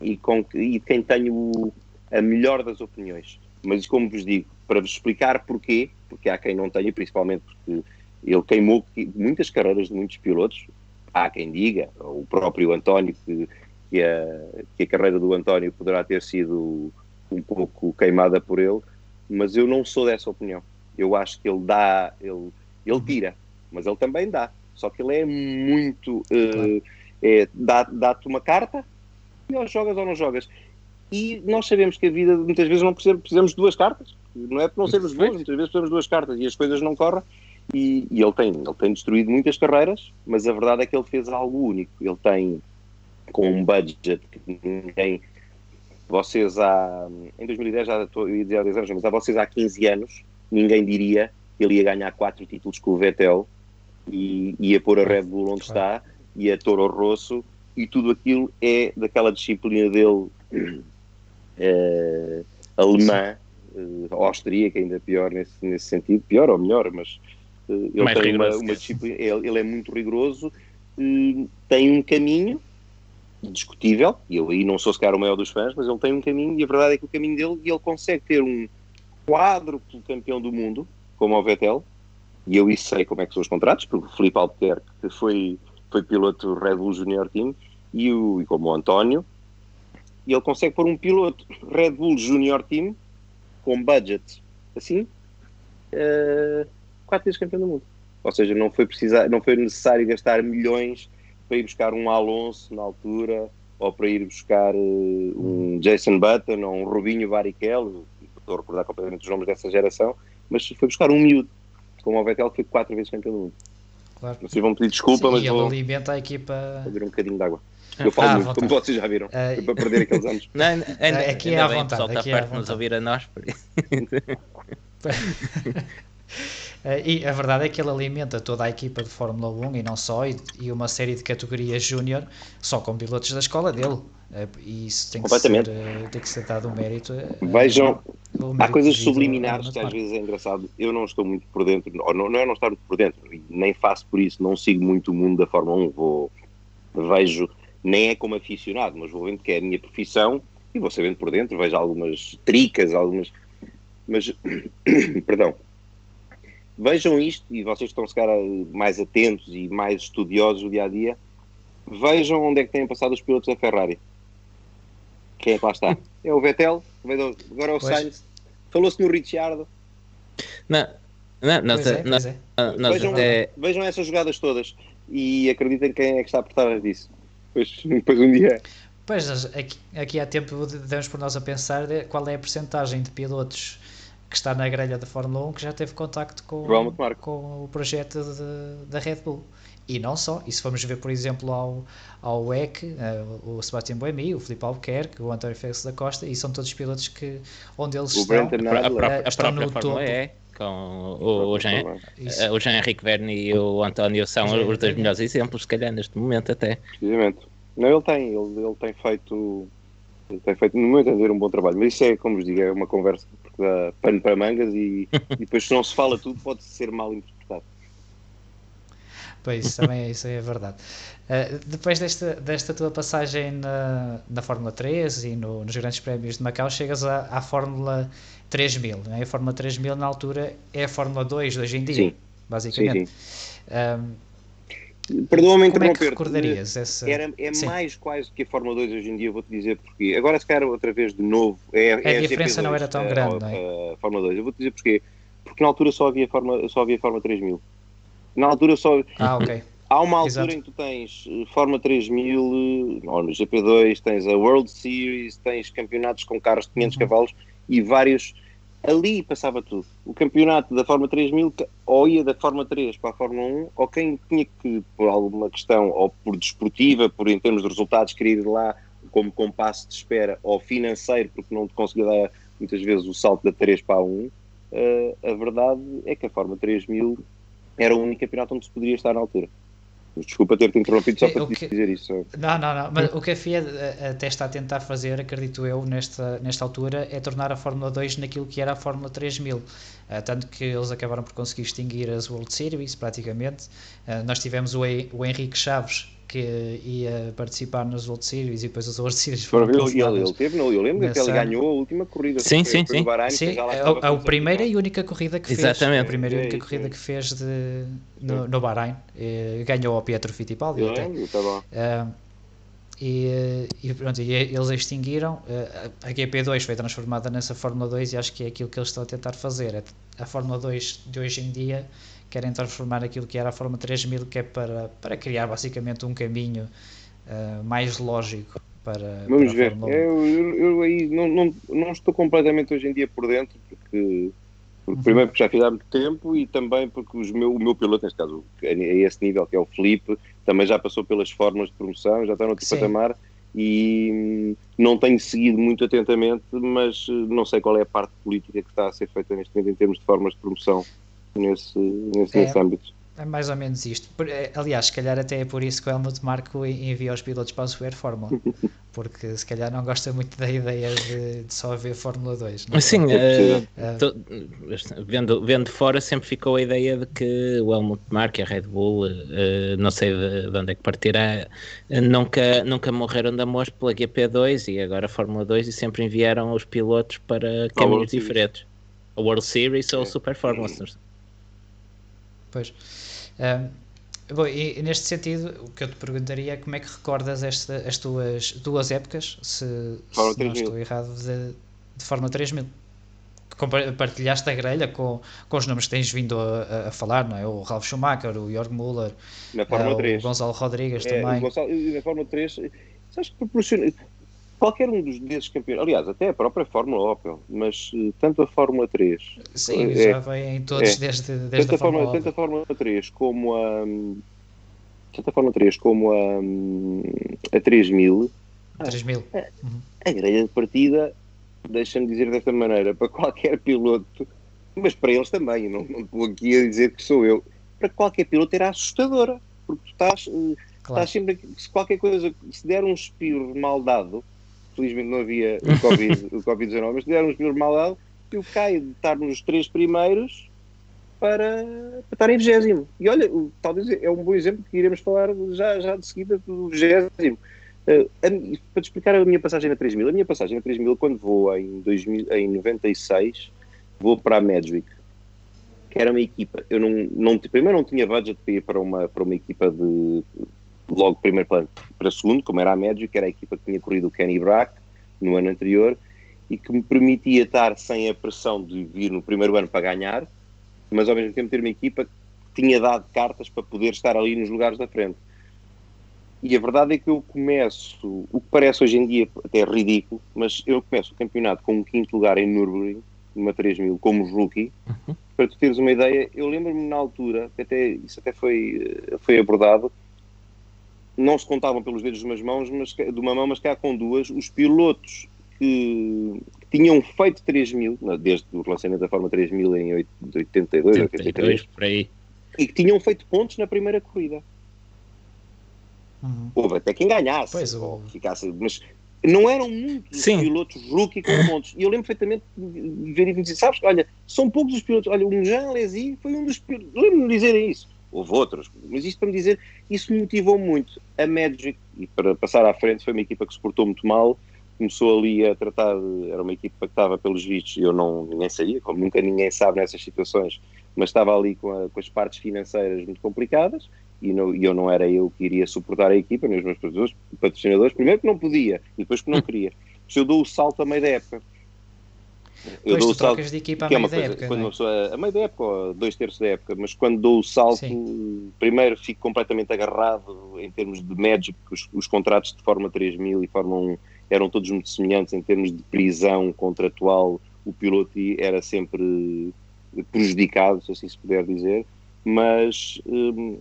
Speaker 3: e com e quem tenho a melhor das opiniões. Mas como vos digo, para vos explicar porquê, porque há quem não tenha, principalmente porque ele queimou muitas carreiras de muitos pilotos, há quem diga, o próprio António, que, que, a, que a carreira do António poderá ter sido um pouco queimada por ele, mas eu não sou dessa opinião. Eu acho que ele dá, ele, ele tira, mas ele também dá. Só que ele é muito. Uh, é, dá-te dá uma carta e ou jogas ou não jogas. E nós sabemos que a vida muitas vezes não precisamos, precisamos de duas cartas. Não é por não sermos bons, muitas vezes precisamos de duas cartas e as coisas não correm. E, e, ele, tem, ele tem destruído muitas carreiras, mas a verdade é que ele fez algo único. Ele tem, com um budget que ninguém. Vocês há. Em 2010, já estou, eu ia dizer há 10 anos, mas há vocês há 15 anos, ninguém diria que ele ia ganhar quatro títulos com o Vettel e ia pôr a Red Bull onde está, ia Toro Rosso, e tudo aquilo é daquela disciplina dele eh, alemã, uh, austríaca, ainda pior nesse, nesse sentido, pior ou melhor, mas ele Mais tem uma, uma, disciplina, ele, ele, é muito rigoroso, tem um caminho discutível, e eu aí não sou sequer o maior dos fãs, mas ele tem um caminho, e a verdade é que o caminho dele, e ele consegue ter um quadro campeão do mundo, como o Vettel, e eu isso sei como é que são os contratos, porque o Felipe Albuquerque foi, foi piloto Red Bull Junior Team, e, o, e como o António, e ele consegue pôr um piloto Red Bull Junior Team com budget assim, uh, quatro vezes campeão do mundo. Ou seja, não foi, precisar, não foi necessário gastar milhões para ir buscar um Alonso na altura, ou para ir buscar uh, um Jason Button ou um Rubinho Barrichello, estou a recordar completamente os nomes dessa geração, mas foi buscar um miúdo, como o Vettel que foi quatro vezes campeão do mundo. Claro. Vocês vão pedir desculpa, Sim, mas
Speaker 1: ele
Speaker 3: vou
Speaker 1: alimenta a equipa.
Speaker 3: Vou beber um bocadinho de água. Eu falo ah, muito, como vocês já viram, uh, para perder aqueles anos.
Speaker 2: Não, ainda, é aqui ainda é à vontade. O pessoal está perto de nos ouvir a nós. Por isso. *laughs* *laughs*
Speaker 1: e a verdade é que ele alimenta toda a equipa de Fórmula 1 e não só, e, e uma série de categorias júnior só com pilotos da escola dele. Uh, e isso tem que, ser, uh, tem que ser dado o mérito.
Speaker 3: Vejam, o mérito há coisas subliminares que às vezes é engraçado. Eu não estou muito por dentro, ou não, não é não estar muito por dentro, nem faço por isso, não sigo muito o mundo da Fórmula 1. Vou, vejo, nem é como aficionado, mas vou vendo que é a minha profissão e vou sabendo por dentro, vejo algumas tricas, algumas. Mas, *coughs* perdão, Vejam isto, e vocês estão se calhar mais atentos e mais estudiosos do dia a dia, vejam onde é que têm passado os pilotos da Ferrari. Quem é que lá está? *laughs* É o Vettel, agora é o pois. Sainz. Falou-se no Ricciardo.
Speaker 2: Não, não, não,
Speaker 1: pois é,
Speaker 2: não,
Speaker 1: é.
Speaker 2: não
Speaker 3: vejam, é... vejam essas jogadas todas e acreditem quem é que está por trás disso. Depois, *laughs* depois um dia.
Speaker 1: Pois, aqui, aqui há tempo demos por nós a pensar qual é a percentagem de pilotos que está na grelha da Fórmula 1 que já teve contacto com, com o projeto da Red Bull. E não só, e se formos ver, por exemplo, ao, ao WEC, uh, o Sebastian Buemi, o Filipe Albuquerque, o António Félix da Costa, e são todos pilotos que, onde eles
Speaker 2: o
Speaker 1: estão,
Speaker 2: a, própria, uh, estão no topo. É, com o, o, Jean, o Jean Henrique Verne e o António são os dois melhores exemplos, se calhar, neste momento até.
Speaker 3: Precisamente. Não, ele tem, ele, ele tem feito tem feito, no meu entender, um bom trabalho. Mas isso é, como vos digo, é uma conversa porque dá pano para mangas e, *laughs* e depois, se não se fala tudo, pode ser mal interpretado.
Speaker 1: Pois, isso também é, isso é verdade. Uh, depois desta, desta tua passagem na, na Fórmula 3 e no, nos grandes prémios de Macau, chegas à, à Fórmula 3000. Né? A Fórmula 3000, na altura, é a Fórmula 2 de hoje em dia, sim. basicamente. Sim, sim. Um,
Speaker 3: Perdoa-me interromper.
Speaker 1: É recordarias essa...
Speaker 3: Era, é Sim. mais quase que a Fórmula 2 hoje em dia, vou-te dizer porquê. Agora, se calhar, outra vez de novo. É, é
Speaker 1: a diferença GP2, não era tão grande,
Speaker 3: a,
Speaker 1: é?
Speaker 3: A Fórmula 2. Eu vou-te dizer porquê. Porque na altura só havia Fórmula, só havia Fórmula 3000. Na altura só.
Speaker 1: Ah, ok. *laughs*
Speaker 3: Há uma altura Exato. em que tu tens eh, Fórmula 3000, no GP2, tens a World Series, tens campeonatos com carros de 500 uhum. cavalos e vários ali passava tudo. O campeonato da Fórmula 3000 ou ia da Fórmula 3 para a Fórmula 1, ou quem tinha que, por alguma questão, ou por desportiva, por em termos de resultados, querer ir lá como compasso de espera, ou financeiro, porque não conseguia dar muitas vezes o salto da 3 para a 1, uh, a verdade é que a Fórmula 3000 era o único campeonato onde se poderia estar na altura. Desculpa ter-te interrompido só para que... dizer isso.
Speaker 1: Não, não, não. Mas o que a FIA até está a tentar fazer, acredito eu, nesta, nesta altura, é tornar a Fórmula 2 naquilo que era a Fórmula 3000. Uh, tanto que eles acabaram por conseguir extinguir as World Series, praticamente. Uh, nós tivemos o, o Henrique Chaves, que ia participar nas World Series e depois as World Series foram
Speaker 3: ele, ele, ele teve, não, eu lembro que ele ganhou a última corrida.
Speaker 2: Sim, sim, sim.
Speaker 1: Bahrein, sim é, a, a primeira e única corrida que
Speaker 2: Exatamente.
Speaker 1: fez. A primeira e única corrida que fez de, no, no Bahrein. E ganhou ao Pietro Fittipaldi.
Speaker 3: Eu lembro, tá bom. Uh,
Speaker 1: e, e, pronto, e eles extinguiram. A GP2 foi transformada nessa Fórmula 2 e acho que é aquilo que eles estão a tentar fazer. É a Fórmula 2 de hoje em dia querem transformar aquilo que era a Fórmula 3000, que é para, para criar basicamente um caminho uh, mais lógico para.
Speaker 3: Vamos
Speaker 1: para
Speaker 3: ver. Eu, eu, eu, aí não, não, não estou completamente hoje em dia por dentro, porque, porque uhum. primeiro porque já fiz há muito tempo e também porque os meu, o meu piloto, neste caso, a esse nível, que é o Felipe, também já passou pelas fórmulas de promoção, já está no outro patamar e hum, não tenho seguido muito atentamente, mas eh, não sei qual é a parte política que está a ser feita neste momento em termos de formas de promoção nesse, nesse, é, nesse âmbito.
Speaker 1: É mais ou menos isto. É, aliás, se calhar até é por isso que o Helmut Marko envia os pilotos para a Super Fórmula. *laughs* Porque se calhar não gosta muito da ideia de, de só haver Fórmula 2.
Speaker 2: Não é? Sim, uh, tô, vendo, vendo fora sempre ficou a ideia de que o Helmut Marko e a Red Bull, uh, não sei de, de, onde é que partirá, nunca, nunca morreram de amor pela GP2 e agora a Fórmula 2 e sempre enviaram os pilotos para caminhos diferentes. A World Series ou a é. Super Fórmula.
Speaker 1: Pois. Um, bom, e, e, neste sentido, o que eu te perguntaria é como é que recordas esta, as tuas duas épocas, se, se não estou errado, de, de Fórmula 3000? Partilhaste a grelha com, com os nomes que tens vindo a, a, falar, não é? O Ralf Schumacher, o Jorg Müller,
Speaker 3: na Fórmula uh, 3.
Speaker 1: o Gonçalo Rodrigues é, também.
Speaker 3: Gonçalo, na Fórmula 3, sabes que proporciona qualquer um dos, desses campeões, aliás, até a própria Fórmula Opel, mas uh, tanto a Fórmula 3.
Speaker 1: Sim, é, já vem em todos é, desde, desde tanto a, Fórmula,
Speaker 3: Fórmula Tanto a Fórmula 3 como a. Tanto a Fórmula 3 como a, a 3000.
Speaker 1: A 3000. A,
Speaker 3: uhum. a grelha de partida, deixa-me dizer desta maneira, para qualquer piloto, mas para eles também, não, não estou aqui a dizer que sou eu, para qualquer piloto era assustadora, porque tu estás. Eh, claro. Estás sempre, se qualquer coisa, se der um espirro mal dado, felizmente não havia o Covid, *laughs* o Covid-19, mas deram-nos por maldade, eu caio de estar nos três primeiros para, para estar em vigésimo. E olha, talvez é um bom exemplo que iremos falar já, já de seguida do vigésimo. Uh, para te explicar a minha passagem na 3000, a minha passagem na 3000, quando vou em, 2000, em 96, vou para a Magic, que era uma equipa, eu não, não, primeiro não tinha budget para ir para uma, para uma equipa de logo primeiro plano para segundo, como era a Magic, que era a equipa que tinha corrido o Kenny Brack no ano anterior e que me permitia estar sem a pressão de vir no primeiro ano para ganhar, mas ao mesmo tempo ter uma equipa que tinha dado cartas para poder estar ali nos lugares da frente. E a verdade é que eu começo, o que parece hoje em dia até ridículo, mas eu começo o campeonato com um quinto lugar em Nürburgring, numa 3000, como rookie. Uhum. Para tu teres uma ideia, eu lembro-me na altura, que até, isso até foi, foi abordado, não se contavam pelos dedos de, umas mãos, mas, de uma mão, mas cá com duas, os pilotos que, que tinham feito 3 mil, desde o lançamento da Fórmula 3000 em 82, 83, por aí. e que tinham feito pontos na primeira corrida. Uhum. Houve até quem ganhasse, pois, ou ficasse, mas não eram muitos Sim. pilotos rookie com pontos. E eu lembro perfeitamente de ver e dizer, sabes, olha, são poucos os pilotos, olha, o Jean Alesi foi um dos pilotos, lembro-me de dizerem isso houve outros, mas isto para me dizer, isso me motivou muito. A Magic, e para passar à frente, foi uma equipa que se portou muito mal, começou ali a tratar, era uma equipa que estava pelos vistos, eu não, ninguém sabia, como nunca ninguém sabe nessas situações, mas estava ali com, a, com as partes financeiras muito complicadas, e, não, e, eu não era eu que iria suportar a equipa, nem os meus patrocinadores, patrocinadores, primeiro que não podia, e depois que não queria. *laughs* Se eu dou o salto a meio da época,
Speaker 1: eu dou o salto, de equipa que é uma coisa, época,
Speaker 3: quando é? uma pessoa, a meio da época, ou dois terços da época, mas quando dou o salto, Sim. primeiro fico completamente agarrado em termos de Magic, os, os contratos de Fórmula 3000 e Fórmula 1 eram todos muito semelhantes em termos de prisão contratual, o piloto era sempre prejudicado, se assim se puder dizer, mas, um,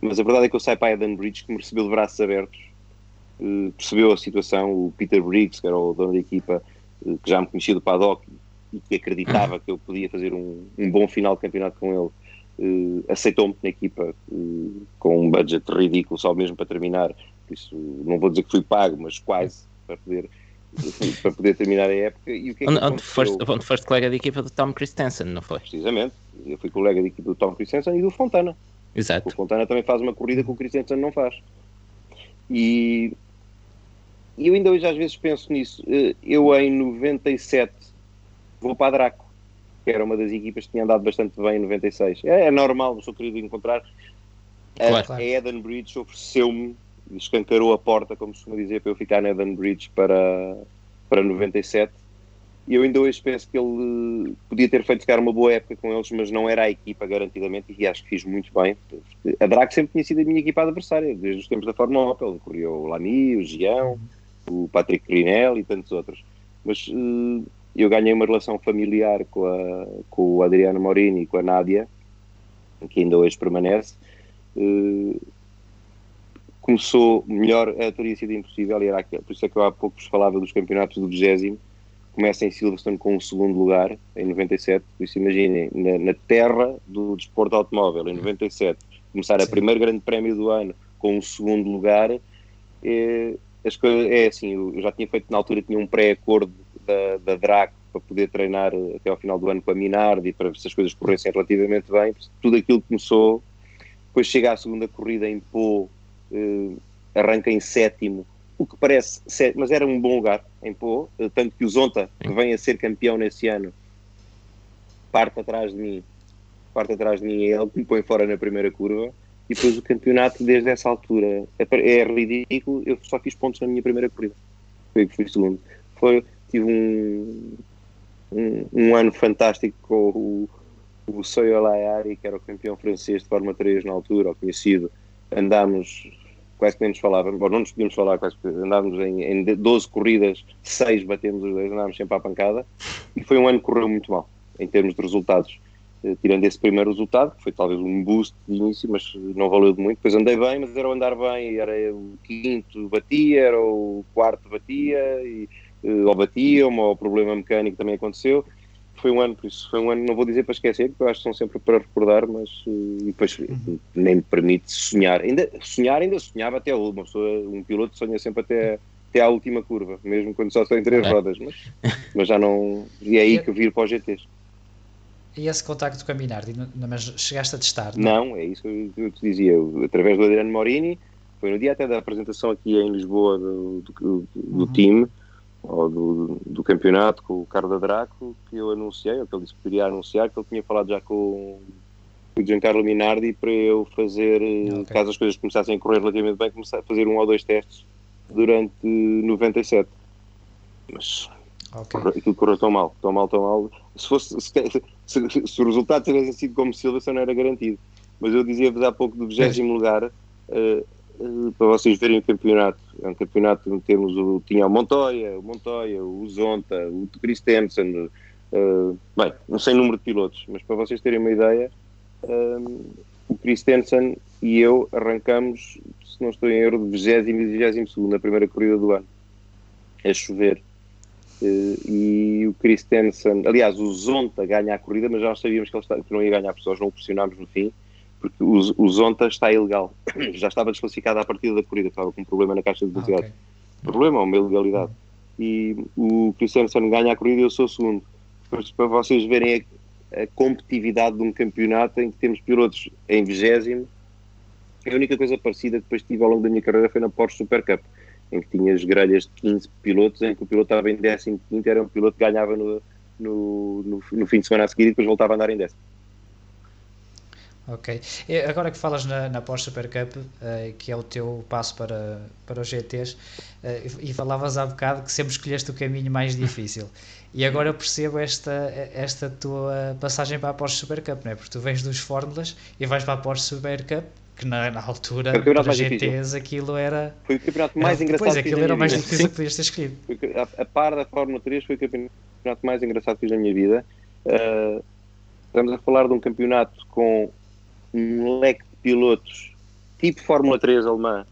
Speaker 3: mas a verdade é que eu saio para a Eden Bridge que me recebeu de braços abertos, uh, percebeu a situação, o Peter Briggs, que era o dono da equipa, que já me conhecia do paddock e que acreditava que eu podia fazer um, um bom final de campeonato com ele, uh, aceitou-me na equipa com um budget ridículo, só mesmo para terminar, por isso não vou dizer que fui pago, mas quase para poder para poder terminar a época. E o que é que
Speaker 2: onde, foste, onde foste colega de equipa do Tom Christensen, não foi?
Speaker 3: Precisamente. Eu fui colega de equipa do Tom Christensen e do Fontana.
Speaker 2: Exato.
Speaker 3: O Fontana também faz uma corrida que o Christensen não faz. E, e eu ainda hoje às vezes penso nisso. Eh, eu em 97 vou para a Draco, que era uma das equipas que tinha andado bastante bem em 96. É, é normal, sou querido encontrar. Claro. A, a Eden Bridge ofereceu-me escancarou a porta, como se costuma dizer, para eu ficar na Eden Bridge para, para 97. E eu ainda hoje penso que ele podia ter feito ficar uma boa época com eles, mas não era a equipa garantidamente, e acho que fiz muito bem. A Drag sempre tinha sido a minha equipa adversária, desde os tempos da Fórmula Opel. Corria o Lamy, o Gião, o Patrick Crinel e tantos outros. Mas uh, eu ganhei uma relação familiar com, a, com o Adriano Morini e com a Nádia, que ainda hoje permanece. Uh, começou melhor, a teoria sido impossível, e era por isso é que eu há pouco vos falava dos campeonatos do 20 começa em Silverstone com o um segundo lugar, em 97, por isso imaginem, na, na terra do desporto automóvel, em 97, começar Sim. a primeiro grande prémio do ano com um segundo lugar, é, as coisas, é assim, eu já tinha feito na altura, tinha um pré-acordo da, da DRAC para poder treinar até ao final do ano com a Minardi, para ver se as coisas corressem relativamente bem, tudo aquilo começou, depois chega à segunda corrida em Pô, uh, arranca em sétimo, o que parece, mas era um bom lugar em Pô, uh, tanto que o Zonta, que vem a ser campeão nesse ano, parte atrás de mim, parte atrás de mim, é ele que me põe fora na primeira curva, e depois o campeonato desde essa altura é, ridículo, eu só fiz pontos na minha primeira corrida, foi que fui segundo. Foi, tive um, um, um ano fantástico com o, o Soyo Layari, que era o campeão francês de Fórmula 3 na altura, o conhecido, andámos quase que nem nos falávamos, bom, não nos podíamos falar, quase que andávamos em, em 12 corridas, 6 batemos os dois, andávamos sempre à pancada, e foi um ano que correu muito mal, em termos de resultados. Eh, tirando esse primeiro resultado, que foi talvez um boost de início, mas não valeu de muito. Depois andei bem, mas era o andar bem, era o quinto batia, era o quarto batia, e, uh, ou batia, ou o problema mecânico também aconteceu foi um ano, por isso foi um ano, não vou dizer para esquecer, porque eu acho que são sempre para recordar, mas uh, depois uhum. nem me permite sonhar. Ainda, sonhar ainda sonhava até a última pessoa, um piloto sonha sempre até, até à última curva, mesmo quando só estão em três é. rodas, mas, mas já não. E é aí que eu viro para os GTs.
Speaker 1: E esse contacto com a Minardi, mas chegaste a testar?
Speaker 3: Não, não é isso que eu te dizia. Através do Adriano Morini, foi no dia até da apresentação aqui em Lisboa do, do, do, uhum. time ou do, do campeonato com o Carlos Draco que eu anunciei, ou que ele disse que poderia anunciar, que ele tinha falado já com, com o Giancarlo Minardi para eu fazer, okay. caso as coisas começassem a correr relativamente bem, começar a fazer um ou dois testes durante 97. Mas okay. aquilo correu tão mal, tão mal, tão mal. Se, fosse, se, se, se os resultados tivessem sido como Silva, não era garantido. Mas eu dizia-vos há pouco do 20 lugar, uh, uh, para vocês verem o campeonato é um campeonato onde temos o, tinha o Montoya, o Montoya, o Zonta, o Christensen, uh, bem, não sei o número de pilotos, mas para vocês terem uma ideia, o Christensen e eu arrancamos, se não estou em erro, de 20 e 22 na primeira corrida do ano, a chover. Uh, e o Christensen, aliás, o Zonta ganha a corrida, mas já nós sabíamos que, ele está, que não ia ganhar, porque nós não o pressionámos no fim porque o, o Zonta está ilegal. *coughs* Já estava desclassificado à partida da corrida, estava com um problema na caixa de velocidade. Ah, okay. Problema, uma ilegalidade. E o Christensen ganha a corrida e eu sou o segundo. Depois, para vocês verem a, a, competitividade de um campeonato em que temos pilotos em vigésimo, a única coisa parecida que depois tive ao longo da minha carreira foi na Porsche Super Cup, em que tinhas grelhas de 15 pilotos, em que o piloto estava em 15 era um piloto que ganhava no, no, no, no fim de semana a seguir e depois voltava a andar em décimo.
Speaker 1: Ok. E agora que falas na, na Porsche Super Cup, uh, que é o teu passo para, para os GTs, uh, e falavas há bocado que sempre escolheste o caminho mais *laughs* difícil. E agora eu percebo esta, esta tua passagem para a Porsche Super Cup, não é? Porque tu vens dos Fórmulas e vais para a Porsche Super Cup, que na, na altura, para GTs, difícil. aquilo era.
Speaker 3: Foi o campeonato mais
Speaker 1: era,
Speaker 3: engraçado.
Speaker 1: Pois, aquilo era o mais difícil que podias ter escolhido.
Speaker 3: A, a par da Fórmula 3 foi o campeonato campeonato mais engraçado que fiz na minha vida. Uh, estamos a falar de um campeonato com um leque de pilotos tipo Fórmula 3 alemã,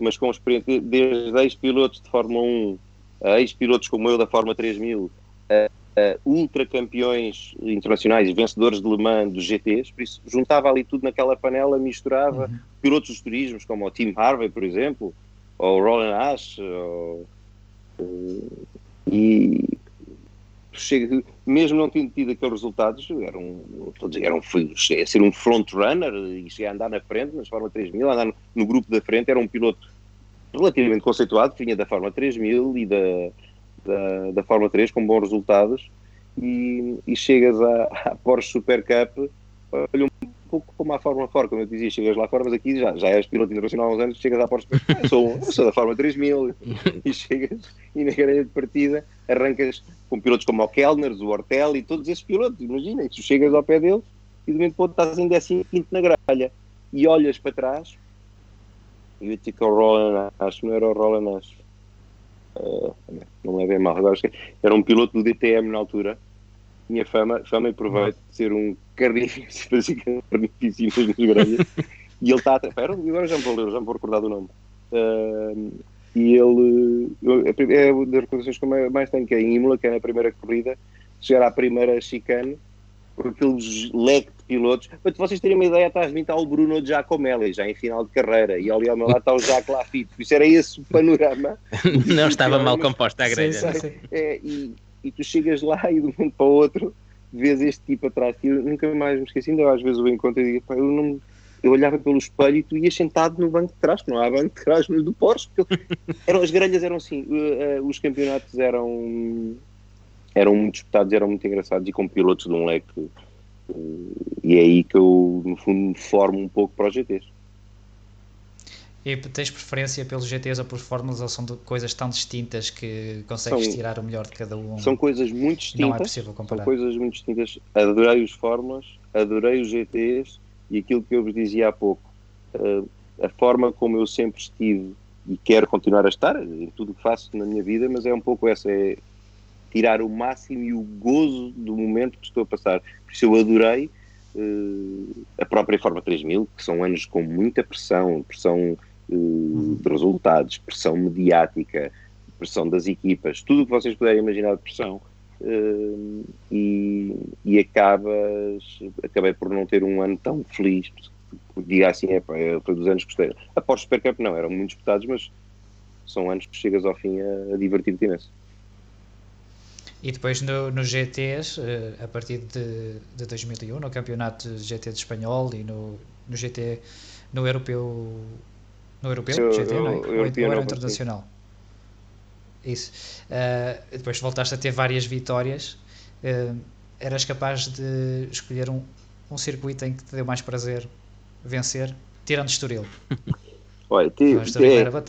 Speaker 3: mas com experiência desde ex-pilotos de Fórmula 1 a ex-pilotos como eu da Fórmula 3000, a, a ultra campeões internacionais, vencedores de Le Mans dos GTs, por isso juntava ali tudo naquela panela, misturava uhum. pilotos dos turismos, como o Tim Harvey, por exemplo, ou o Roland Ash, ou, e chega, mesmo não tendo tido aqueles resultados, era um, estou a dizer, era um, cheguei a ser um front runner e cheguei a andar na frente, nas Fórmula 3000, andar no, no, grupo da frente, era um piloto relativamente conceituado, vinha da Fórmula 3000 e da, da, da Fórmula 3 com bons resultados e, e chegas à, à Porsche Super Cup, olha um pouco como a Fórmula 4, como eu dizia, chegas lá fora, mas aqui já, já és piloto internacional há uns anos, chegas à Porsche, eu sou, sou da Fórmula 3000 *laughs* e chegas e na grelha de partida arrancas com pilotos como o Kellner, o Ortel e todos esses pilotos, imagina, e tu chegas ao pé deles e de momento estás em 15 na grelha e olhas para trás e eu digo que é o Roland, acho que não era o Roland Nash. Uh, não é bem mal, agora acho que era um piloto do DTM na altura. Tinha fama, fama e proveito de ser um carnificina, *laughs* fazia carnificinas nas grelhas. *laughs* e ele está. Espera, agora já me vou ler, já me vou recordar do nome. Uh, e ele. É uma das recordações que eu mais tenho, que é em Imola, que é na primeira corrida, chegar à primeira chicane com aqueles leque pilotos. Para vocês terem uma ideia, atrás de mim está o Bruno Giacomelli, já em final de carreira, e ali ao meu lado está o Jacques Lafitte. Isso era esse o panorama. *laughs*
Speaker 2: Não estava mal composta a grelha.
Speaker 3: Sim, sim. É, e, e, tu chegas lá e de um momento para o outro vês este tipo atrás. E eu nunca mais me esqueci, ainda às vezes o encontro e digo, eu não eu olhava pelo espelho e tu ias sentado no banco de trás, não há banco de trás no do Porsche, porque eram, as grelhas eram assim, uh, uh, os campeonatos eram eram muito disputados, eram muito engraçados e com pilotos de um leque. E é aí que eu, no fundo, me formo um pouco para os GTs.
Speaker 1: E tens preferência pelos GTs ou pelos Fórmulas ou são coisas tão distintas que consegues são, tirar o melhor de cada um?
Speaker 3: São coisas muito distintas.
Speaker 1: Não é possível comparar.
Speaker 3: São coisas muito distintas. Adorei os Fórmulas, adorei os GTs e aquilo que eu vos dizia há pouco. Uh, a forma como eu sempre estive e quero continuar a estar em tudo o que faço na minha vida, mas é um pouco essa. É, tirar o máximo e o gozo do momento que estou a passar. Por isso eu adorei uh, a própria Forma 3000, que são anos com muita pressão, pressão uh, de resultados, pressão mediática, pressão das equipas, tudo o que vocês puderem imaginar de pressão. Uh, e, e acabas, acabei por não ter um ano tão feliz, diga assim, é, foi dos anos que gostei. A Porsche Super Cup não, eram muito disputados, mas são anos que chegas ao fim a, a divertir-te imenso.
Speaker 1: E depois no, no GTs, eh, a partir de, de 2001, no campeonato GT de espanhol e no, no GT, no europeu, no europeu, Sim, GT, não é? Ou, ou era internacional? Isso. Uh, depois voltaste a ter várias vitórias. Uh, eras capaz de escolher um, um circuito em que te deu mais prazer vencer, tirando Estoril? *laughs*
Speaker 3: Olha, te,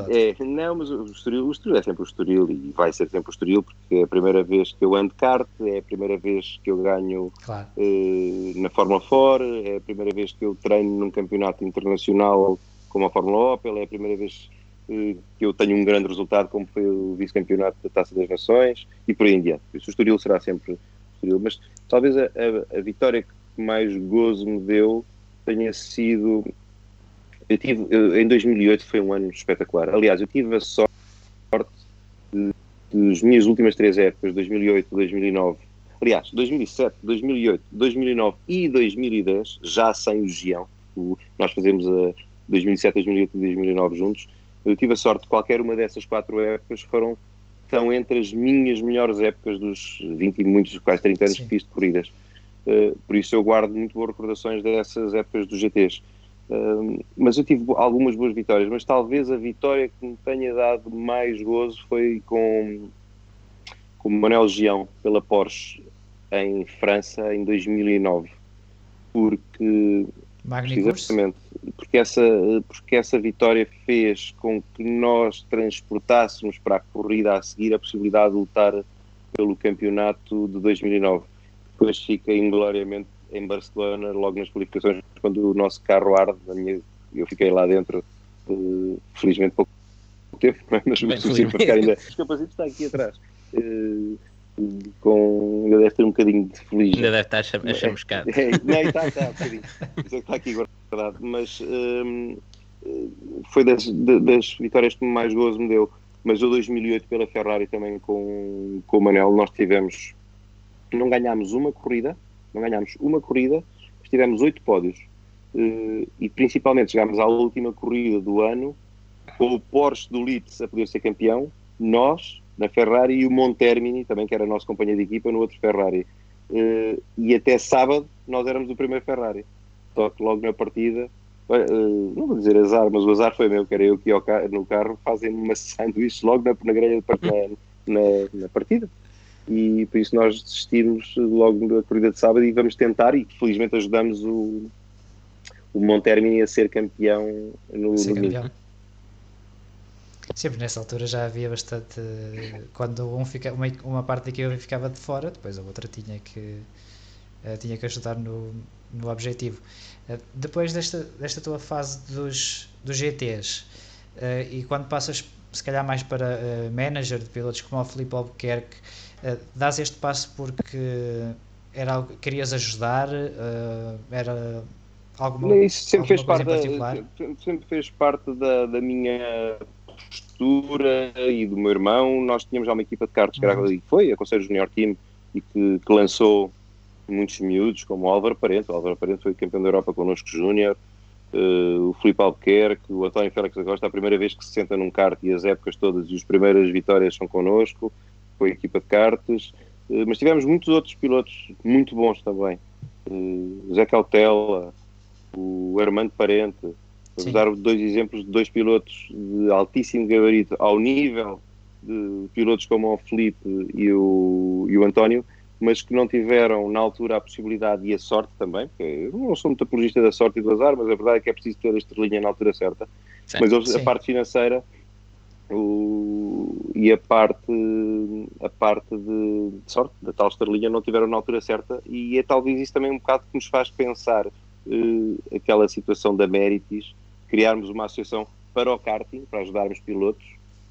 Speaker 3: é, é, não, mas o Estoril, o Estoril é sempre o Estoril e vai ser sempre o Estoril porque é a primeira vez que eu ando kart, é a primeira vez que eu ganho claro. eh, na Fórmula 4, é a primeira vez que eu treino num campeonato internacional como a Fórmula Opel, é a primeira vez eh, que eu tenho um grande resultado como foi o vice-campeonato da Taça das Nações e por aí em diante. Por isso o Estoril será sempre o Estoril, mas talvez a, a, a vitória que mais gozo me deu tenha sido eu tive, eu, em 2008 foi um ano espetacular. Aliás, eu tive a sorte de, das minhas últimas três épocas, 2008, 2009, aliás, 2007, 2008, 2009 e 2010, já sem o Gião, nós fazemos a 2007, 2008 e 2009 juntos. Eu tive a sorte de qualquer uma dessas quatro épocas foram estão entre as minhas melhores épocas dos 20 e muitos, quase 30 anos Sim. que fiz de corridas. Uh, por isso eu guardo muito boas recordações dessas épocas dos GTs mas eu tive algumas boas vitórias, mas talvez a vitória que me tenha dado mais gozo foi com, com o Manuel Gião pela Porsche em França em 2009 porque precisamente porque essa, porque essa vitória fez com que nós transportássemos para a corrida a seguir a possibilidade de lutar pelo campeonato de 2009 depois fica ingloriamente em Barcelona, logo nas qualificações, quando o nosso carro arde, minha, eu fiquei lá dentro, uh, felizmente pouco tempo, mas o suficiente para ficar ainda. Os capacetes está aqui atrás. Uh, com, ainda deve ter um bocadinho de feliz.
Speaker 2: Ainda deve estar a chamuscado.
Speaker 3: É, não, está, está, um bocadinho. Está aqui guardado. Mas hum, foi das, das vitórias que mais gozo me deu. Mas o 2008 pela Ferrari também com, com o Manel, nós tivemos, não ganhámos uma corrida, não ganhámos uma corrida, mas tivemos oito pódios. E principalmente chegámos à última corrida do ano com o Porsche do Litz a poder ser campeão, nós na Ferrari e o Montermini, também que era nosso companheiro de equipa, no outro Ferrari. Uh, e até sábado nós éramos o primeiro Ferrari. Só que logo na partida, uh, não vou dizer azar, mas o azar foi meu, que era eu que ia no carro, fazem uma *laughs* sanduíche logo na, na grelha na, na, na, partida. E por isso nós desistimos logo da corrida de sábado e vamos tentar, e felizmente ajudamos o, o Montermini a ser campeão no domingo.
Speaker 1: Sempre nessa altura já havia bastante. Quando um fica, uma, uma parte da equipa ficava de fora, depois a outra tinha que, uh, tinha que ajudar no, no objetivo. Uh, depois desta, desta tua fase dos, dos GTs, eh, e quando passas se calhar mais para manager de pilotos como o Filipe Albuquerque, dás este passo porque era algo que querias ajudar? era alguma,
Speaker 3: Isso sempre fez parte da, sempre fez parte da, da minha postura e do meu irmão, nós tínhamos já uma equipa de cartas que era, uhum. foi a Conselho Junior Team e que, que, lançou muitos miúdos, como o Álvaro Parente. O Álvaro Parente foi campeão da Europa connosco Júnior, uh, o Filipe Albuquerque, o António Félix Agosta, a primeira vez que se senta num kart e as épocas todas e as primeiras vitórias são connosco, foi a equipa de cartas. Uh, mas tivemos muitos outros pilotos muito bons também. Uh, Zé Cautela, o Armando Parente, Vamos dar dois exemplos de dois pilotos de altíssimo gabarito, ao nível de pilotos como o Felipe e o, e o António, mas que não tiveram na altura a possibilidade e a sorte também, porque eu não sou muito apologista da sorte e do azar, mas a verdade é que é preciso ter a estrelinha na altura certa. Sim, mas a parte financeira o, e a parte, a parte de, de, sorte da tal estrelinha não tiveram na altura certa e é talvez isso também um bocado que nos faz pensar uh, aquela situação da Méritis criarmos uma associação para o karting, para ajudarmos pilotos,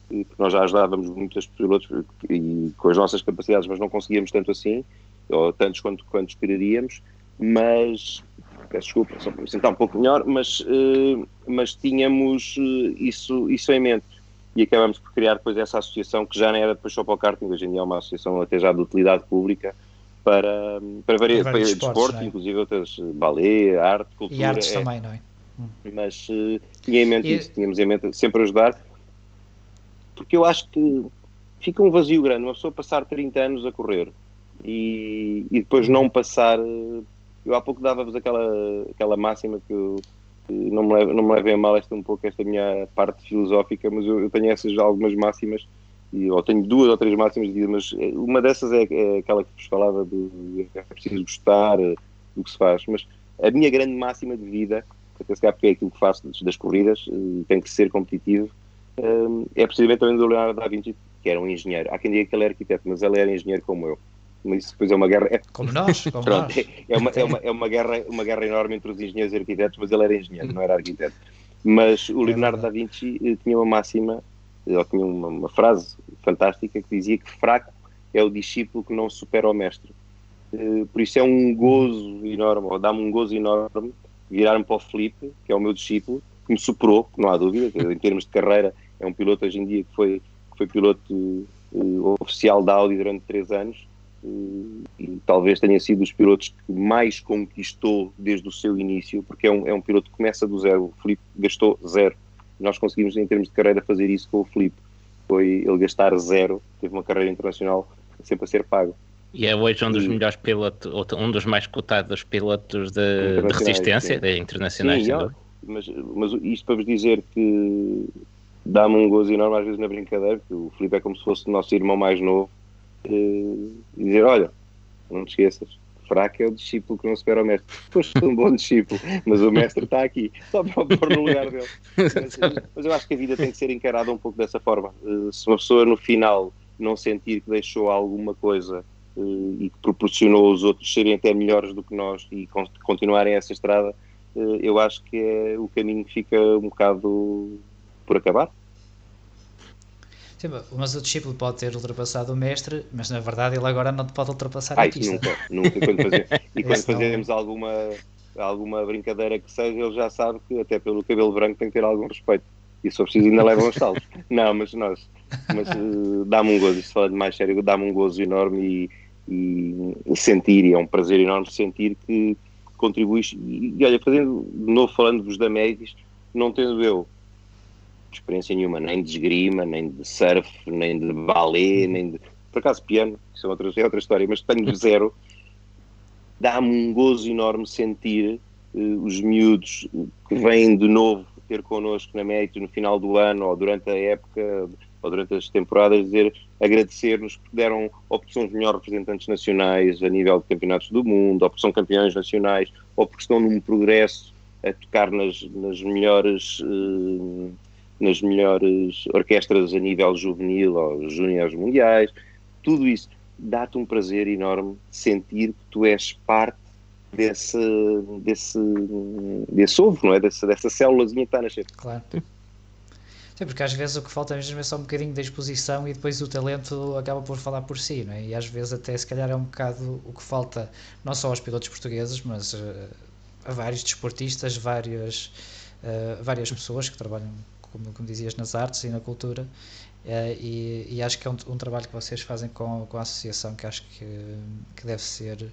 Speaker 3: porque nós já ajudávamos muitos pilotos e com as nossas capacidades, mas não conseguíamos tanto assim, ou tantos quanto, quanto esperaríamos, mas peço desculpa, só para me sentar um pouco melhor, mas, uh, mas tínhamos isso, isso em mente e acabamos por criar depois essa associação que já não era depois só para o karting, hoje em dia é uma associação até já de utilidade pública para, para, para, para desporto, é? inclusive outras, balé, arte, cultura.
Speaker 1: E artes é, também, não é?
Speaker 3: Mas uh, tinha em mente e... isso, tínhamos em mente sempre ajudar, porque eu acho que fica um vazio grande, uma pessoa passar 30 anos a correr e, e depois não passar. Eu há pouco dava-vos aquela, aquela máxima que eu, não me, não me levem a mal esta um pouco esta minha parte filosófica, mas eu, eu tenho essas algumas máximas e ou tenho duas ou três máximas de vida, mas uma dessas é, é aquela que vos falava de é preciso gostar do que se faz, mas a minha grande máxima de vida até se calhar porque é aquilo que faço das corridas, e tem que ser competitivo, é precisamente também do Leonardo da Vinci, que era um engenheiro. Há quem diga que ele era arquiteto, mas ele era engenheiro como eu. Mas isso depois é uma guerra. É,
Speaker 1: como nós, como pronto, nós.
Speaker 3: É, uma, é, uma, é uma, guerra, uma guerra enorme entre os engenheiros e arquitetos, mas ele era engenheiro, não era arquiteto. Mas o é Leonardo da Vinci eh, tinha uma máxima, ou tinha uma, uma frase fantástica que dizia que fraco é o discípulo que não supera o mestre. Eh, por isso é um gozo enorme, ou dá-me um gozo enorme virar-me para o Felipe, que é o meu discípulo, que me superou, não há dúvida, em termos de carreira, é um piloto hoje em dia que foi, que foi piloto uh, oficial da Audi durante três anos e talvez tenha sido dos pilotos que mais conquistou desde o seu início, porque é um, é um piloto que começa do zero. O Felipe gastou zero. Nós conseguimos, em termos de carreira, fazer isso com o Felipe. Foi ele gastar zero, teve uma carreira internacional sempre a ser pago.
Speaker 2: E é hoje um dos melhores pilotos, um dos mais cotados pilotos de, de resistência de internacionais. Sim,
Speaker 3: mas, mas isto para vos dizer que dá-me um gozo enorme às vezes na brincadeira, porque o Filipe é como se fosse o nosso irmão mais novo, e dizer, olha, não te esqueças, fraco é o discípulo que não espera o mestre. *laughs* Foste um bom discípulo, mas o mestre está aqui, só para pôr no lugar dele. Mas, mas, eu acho que a vida tem que ser encarada um pouco dessa forma. Eh, se uma pessoa no final não sentir que deixou alguma coisa eh, e que proporcionou aos outros serem até melhores do que nós e continuarem essa estrada, eh, eu acho que é o caminho que fica um bocado por acabar.
Speaker 1: Sim, mas o discípulo pode ter ultrapassado o mestre, mas na verdade ele agora não pode ultrapassar
Speaker 3: ah,
Speaker 1: a pista.
Speaker 3: Nunca, nunca. Quando fazer, e quando fazemos não... alguma, alguma brincadeira que seja, ele já sabe que até pelo cabelo branco tem que ter algum respeito. E se for preciso ainda levam os saltos. *laughs* não, mas nós, mas uh, dá-me um gozo, isso de mais sério, dá-me um gozo enorme e, e sentir, e é um prazer enorme sentir que contribuis. E, e olha, fazendo de novo, falando-vos da Médicos, não tendo eu experiência nenhuma, nem de esgrima, nem de surf, nem de balé, nem de. Por acaso, piano, isso é outra, é outra história, mas tenho *laughs* zero. Dá-me um gozo enorme sentir uh, os miúdos que vêm de novo ter connosco na Mérito no final do ano ou durante a época ou durante as temporadas, dizer, agradecer-nos porque deram ou porque são os melhores representantes nacionais a nível de campeonatos do mundo, ou porque são campeões nacionais, ou porque estão num progresso a tocar nas, nas melhores uh, nas melhores orquestras a nível juvenil ou júniores mundiais, tudo isso dá-te um prazer enorme sentir que tu és parte desse, desse, desse ovo, não é? Dessa, dessa célulazinha que está a nascer.
Speaker 1: Claro. Sim, porque às vezes o que falta mesmo é só um bocadinho de exposição e depois o talento acaba por falar por si, não é? E às vezes até se calhar é um bocado o que falta, não só aos pilotos portugueses, mas uh, a vários desportistas, várias, uh, várias pessoas que trabalham como, como dizias, nas artes e na cultura. Uh, e, e, acho que é um, um, trabalho que vocês fazem com, com a associação que acho que, que deve ser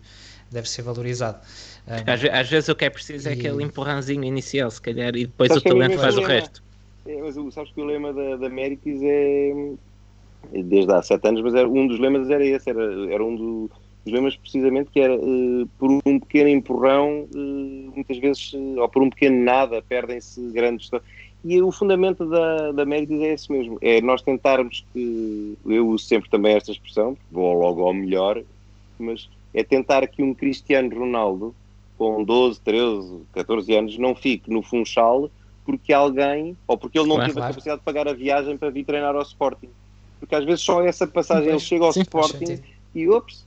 Speaker 1: deve ser valorizado.
Speaker 2: Um, às, às, vezes o que é preciso é e... é aquele empurrãozinho inicial, se calhar, e depois o talento faz o resto.
Speaker 3: É, mas sabes que o lema da, da Méritis é desde há sete anos, mas era, um dos lemas era esse, era, era um do, dos lemas precisamente que era uh, por um pequeno empurrão, uh, muitas vezes, uh, ou por um pequeno nada, perdem-se grandes. E o fundamento da, da Méritos é esse mesmo, é nós tentarmos que, eu uso sempre também esta expressão, vou logo ao melhor, mas é tentar que um Cristiano Ronaldo, com 12, 13, 14 anos, não fique no Funchal porque alguém, ou porque ele não claro, teve claro. a capacidade de pagar a viagem para vir treinar ao Sporting. Porque às vezes só essa passagem, ele chega ao sim, Sporting e ops.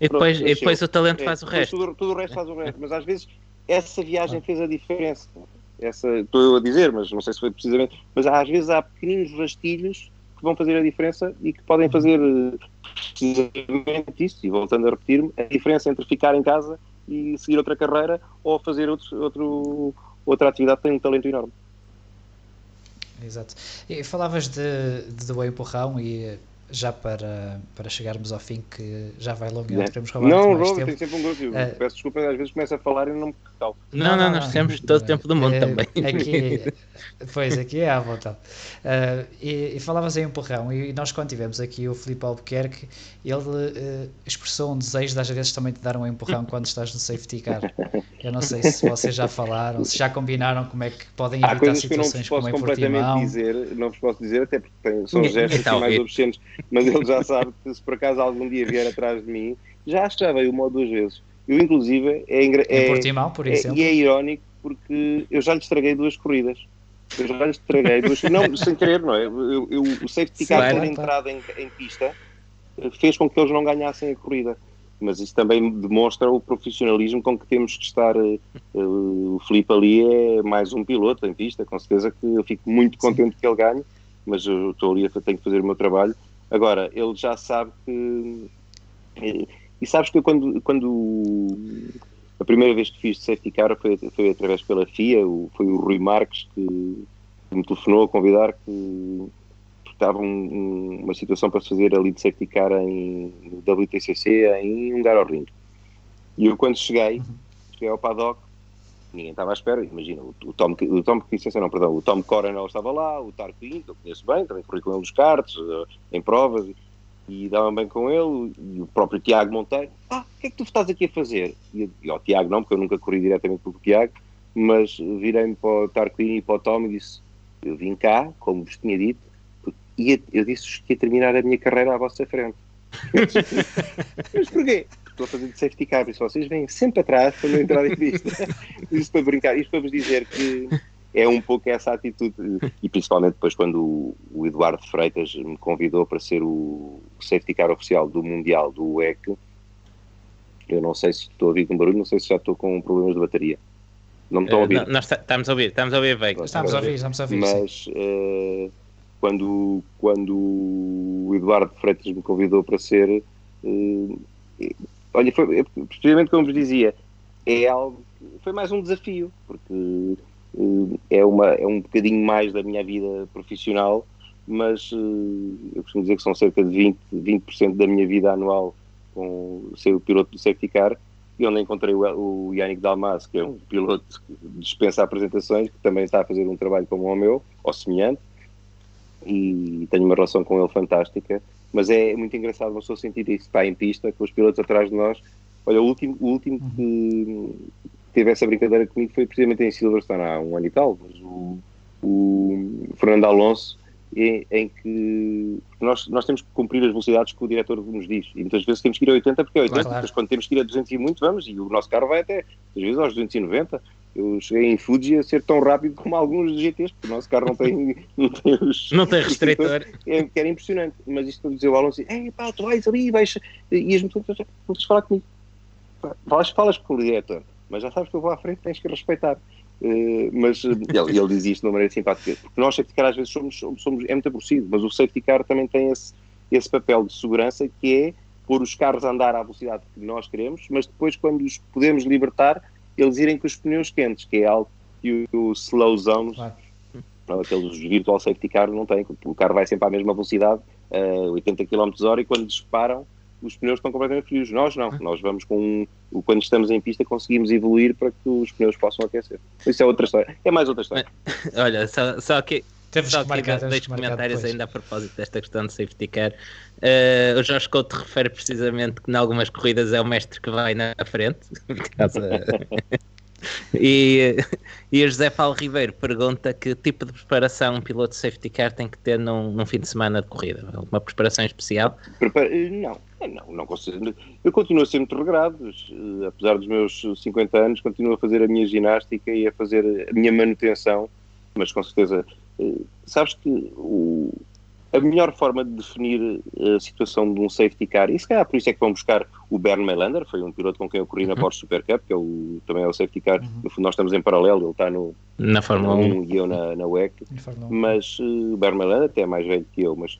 Speaker 2: E depois, pronto, e depois o talento é, faz o resto.
Speaker 3: Tudo, tudo o resto faz o resto, mas às vezes essa viagem fez a diferença essa estou eu a dizer, mas não sei se foi precisamente, mas às vezes há pequenos rastilhos que vão fazer a diferença e que podem fazer eh, precisamente isso, e voltando a repetir-me, a diferença entre ficar em casa e seguir outra carreira ou fazer outro, outro, outra atividade que tem um talento enorme.
Speaker 1: Exato. E falavas de, de do empurrão e já para, para chegarmos ao fim, que já vai longo e não queremos roubar
Speaker 3: Não,
Speaker 1: mais
Speaker 3: tempo. tem sempre um gosto. Uh, Peço desculpa, às vezes começo a falar e não me calo.
Speaker 2: Não, não, não, nós temos todo o tempo do mundo uh, também.
Speaker 1: Aqui, pois, aqui é à vontade. Uh, e, e falavas em porrão, e nós quando tivemos aqui o Filipe Albuquerque, ele uh, expressou um desejo de às vezes também te dar um empurrão quando estás no safety car. Eu não sei se vocês já falaram, se já combinaram como é que podem evitar situações como em Portimão.
Speaker 3: Dizer, não vos posso dizer, até porque são gestos assim mais obscenos mas ele já sabe que se por acaso algum dia vier atrás de mim, já já veio uma ou duas vezes. Eu, inclusive, é, é,
Speaker 1: Portimão, por exemplo.
Speaker 3: É, e é irónico porque eu já lhe estraguei duas corridas. Eu já lhe estraguei duas *laughs* Não, sem querer, não é? Eu, eu, o safety car ter entrada em, em pista fez com que eles não ganhassem a corrida mas isso também demonstra o profissionalismo com que temos que estar. Uh, o Felipe ali é mais um piloto em pista, com certeza que eu fico muito contente Sim. que ele ganhe, mas eu estou ali, tenho que fazer o meu trabalho Agora, ele já sabe que. E sabes que eu, quando, quando a primeira vez que fiz de safety car foi, foi através pela FIA, o, foi o Rui Marques que, me telefonou a convidar que estava um, um, uma situação para se fazer ali de safety car em WTCC em Hungaroring. E eu quando cheguei, cheguei ao paddock, ninguém estava à espera, imagina, o, o Tom, o Tom, não, perdão, o Tom Coronel estava lá, o Tarquin, que eu conheço bem, também corri com ele nos karts, uh, em provas, e dava bem com ele, e o próprio Tiago Monteiro, ah, o que é que tu estás aqui a fazer? E, e ao Tiago não, porque eu nunca corri diretamente com o Tiago, mas virei-me para o Tarquin e para o Tom e disse, eu vim cá, como vos tinha dito, e eu disse que ia terminar a minha carreira à vossa frente. *laughs* mas porquê? Estou a fazer de safety car, e vocês vêm sempre atrás para não entrar em pista. *laughs* Isto para brincar, isto para vos dizer que é um pouco essa atitude, e principalmente depois quando o, Eduardo Freitas me convidou para ser o safety car oficial do Mundial do UEC, eu não sei se estou a ouvir com barulho, não sei se já estou com problemas de bateria. Não me estão a ouvir? Uh,
Speaker 2: nós estamos a ouvir, estamos a ouvir bem.
Speaker 1: Estamos a ouvir, estamos a ouvir.
Speaker 3: Mas uh, quando, quando o Eduardo Freitas me convidou para ser. Uh, olha, foi precisamente como vos dizia, é algo, foi mais um desafio, porque uh, é, uma, é um bocadinho mais da minha vida profissional, mas uh, eu costumo dizer que são cerca de 20%, 20 da minha vida anual com ser o piloto do safety car e onde encontrei o, o Yannick Dalmas, que é um piloto que dispensa apresentações, que também está a fazer um trabalho como o meu, ou semelhante, e tenho uma relação com ele fantástica. Mas é muito engraçado uma pessoa sentir isso, está em pista, com os pilotos atrás de nós. Olha, o último, o último que teve essa brincadeira comigo foi precisamente em Silverstone há um ano e tal, mas o, o Fernando Alonso em, em, que nós, nós temos que cumprir as velocidades que o diretor nos diz e muitas vezes temos que ir a 80 porque é 80, claro. mas quando temos que ir a 200 e muito vamos e o nosso carro vai até às vezes aos 290 eu cheguei em Fuji a ser tão rápido como alguns dos GTs porque o nosso carro não tem *laughs* não tem, os,
Speaker 2: não tem restritor.
Speaker 3: é, que era impressionante. Mas isto para dizer o Alonso ei pá, tu vais ali vais e as motoras não falar comigo. Falas, falas com o diretor mas já sabes que eu vou à frente tens que respeitar. Uh, mas uh, *laughs* ele, ele, diz isto de uma maneira simpática, porque nós safety car às vezes somos, somos, é muito aborrecido, mas o safety car também tem esse, esse papel de segurança que é pôr os carros a andar à velocidade que nós queremos, mas depois quando os podemos libertar, eles irem com os pneus quentes, que é algo que o, o slow zones, claro. aqueles virtual safety car não têm, o carro vai sempre à mesma velocidade, uh, 80 km hora, e quando disparam, os pneus estão completamente frios. Nós não, nós vamos com. Quando estamos em pista, conseguimos evoluir para que os pneus possam aquecer. Isso é outra história. É mais outra história. *laughs*
Speaker 2: Olha, só, só que. Temos só que marcar, dois comentários depois. ainda a propósito desta questão de safety car. Uh, o Jorge Couto refere precisamente que em algumas corridas é o mestre que vai na frente. *laughs* E, e o José Paulo Ribeiro pergunta que tipo de preparação um piloto de safety car tem que ter num, num fim de semana de corrida? Uma preparação especial?
Speaker 3: Não, não, não consigo. Eu continuo a ser muito regrado, eh, apesar dos meus 50 anos, continuo a fazer a minha ginástica e a fazer a minha manutenção, mas com certeza, eh, sabes que o, a melhor forma de definir a situação de um safety car, e se calhar por isso é que vão buscar o Bernd Melander, foi um piloto com quem eu corri na uhum. Porsche Super Cup, que é o, também é o safety car, uhum. no fundo nós estamos em paralelo, ele está no,
Speaker 2: na Fórmula 1
Speaker 3: e eu na, na WEC, mas uh, o Bernd Melander até é mais velho que eu, mas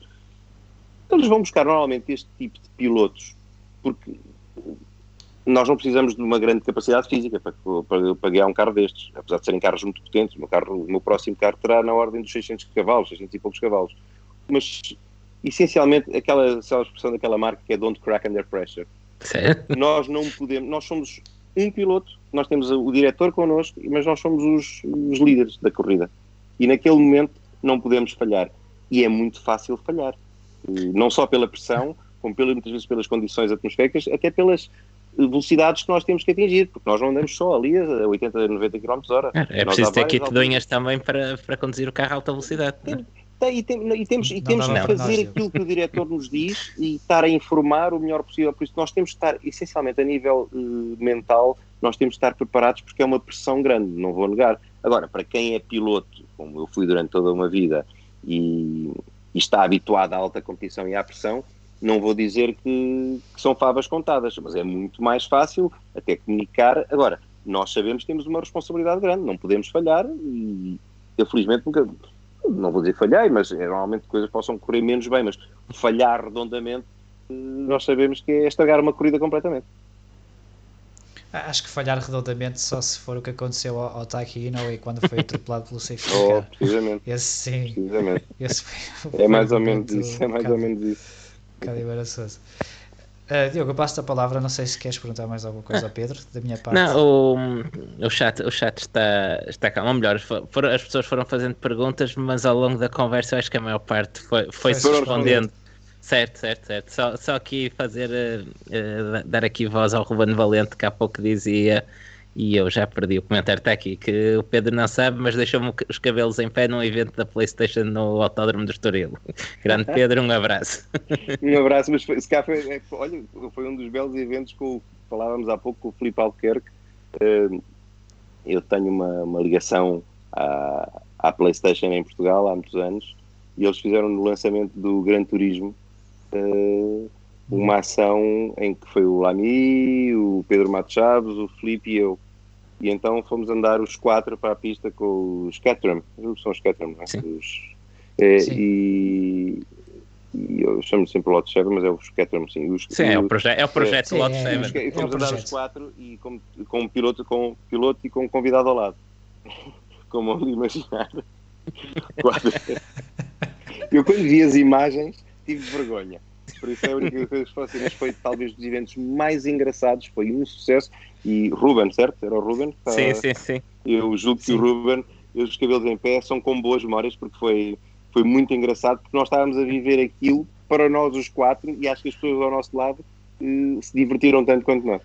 Speaker 3: eles vão buscar normalmente este tipo de pilotos, porque nós não precisamos de uma grande capacidade física para, para, para guiar um carro destes, apesar de serem carros muito potentes. O meu, carro, o meu próximo carro terá na ordem dos 600 cavalos, 600 e poucos cavalos mas essencialmente aquela, aquela expressão daquela marca que é don't crack under pressure.
Speaker 2: Certo. *laughs*
Speaker 3: Nós não podemos, nós somos um piloto, nós temos o diretor connosco, mas nós somos os, os líderes da corrida. E naquele momento não podemos falhar. E é muito fácil falhar. Não só pela pressão, como pela, muitas vezes pelas condições atmosféricas, até pelas velocidades que nós temos que atingir, porque nós não andamos só ali a 80, 90 km hora.
Speaker 2: É, é preciso ter kit de também para, para conduzir o carro a alta velocidade.
Speaker 3: E, tem, e temos, e temos que fazer aquilo que o diretor nos diz e estar a informar o melhor possível. Por isso, nós temos que estar, essencialmente, a nível uh, mental, nós temos que estar preparados porque é uma pressão grande, não vou negar. Agora, para quem é piloto, como eu fui durante toda uma vida, e, e está habituado à alta competição e à pressão, não vou dizer que, que, são favas contadas, mas é muito mais fácil até comunicar. Agora, nós sabemos que temos uma responsabilidade grande, não podemos falhar e eu felizmente nunca não vou dizer falhei, mas é, normalmente coisas possam correr menos bem, mas falhar redondamente, eh, nós sabemos que é estragar uma corrida completamente.
Speaker 1: Acho que falhar redondamente só se for o que aconteceu ao, ao Taki Inoue quando foi atropelado pelo safety oh, car.
Speaker 3: precisamente.
Speaker 1: Esse sim.
Speaker 3: Precisamente.
Speaker 1: Esse
Speaker 3: foi, é mais ou menos isso. É mais ou menos isso.
Speaker 1: Bocado embaraçoso. Uh, Diogo, eu passo a palavra, não sei se queres perguntar mais alguma coisa ao Pedro, da minha parte.
Speaker 2: Não, o, o, chat, o chat está, está calmo, ou melhor, for, as pessoas foram fazendo perguntas, mas ao longo da conversa eu acho que a maior parte foi, foi, se respondendo. Certo, certo, certo. Só, só aqui fazer, uh, uh, dar aqui voz ao Ruben Valente, que há pouco dizia e eu já perdi o comentário, está aqui, que o Pedro não sabe, mas deixou-me os cabelos em pé num evento da Playstation no Autódromo do Estoril. *laughs* Grande Pedro, um abraço. *laughs*
Speaker 3: um abraço, mas foi, se cá foi, é, olha, foi um dos belos eventos que falávamos há pouco com o Filipe Albuquerque. Uh, eu tenho uma, uma ligação à, à Playstation em Portugal há muitos anos e eles fizeram no lançamento do Gran Turismo uh, uma ação em que foi o Lamy, o Pedro Matos Chaves, o Felipe e eu e então fomos andar os quatro para a pista com os Caterham, são os Caterham, não é? Os, É, e, e eu chamo sempre Lot 7, mas é o Caterham, sim. Os,
Speaker 2: sim, é o, é o projeto
Speaker 1: Sim,
Speaker 2: Lot
Speaker 1: é-
Speaker 2: 7.
Speaker 3: E fomos
Speaker 1: É
Speaker 3: andar
Speaker 1: projeto.
Speaker 3: os quatro e com, com um piloto, com um piloto e com um convidado ao lado. *laughs* Como ali imaginar. *laughs* Eu quando vi as imagens tive vergonha. Por isso é a única coisa que posso dizer, mas foi talvez dos eventos mais engraçados, foi um sucesso. E Ruben, certo? Era o Ruben? que
Speaker 2: Sim, sim, sim.
Speaker 3: Eu julgo que
Speaker 1: Sim.
Speaker 3: o Ruben e os cabelos em pé são com boas memórias porque foi, foi muito engraçado porque nós estávamos a viver aquilo para nós os quatro e acho que as pessoas ao nosso lado eh, se divertiram tanto quanto nós.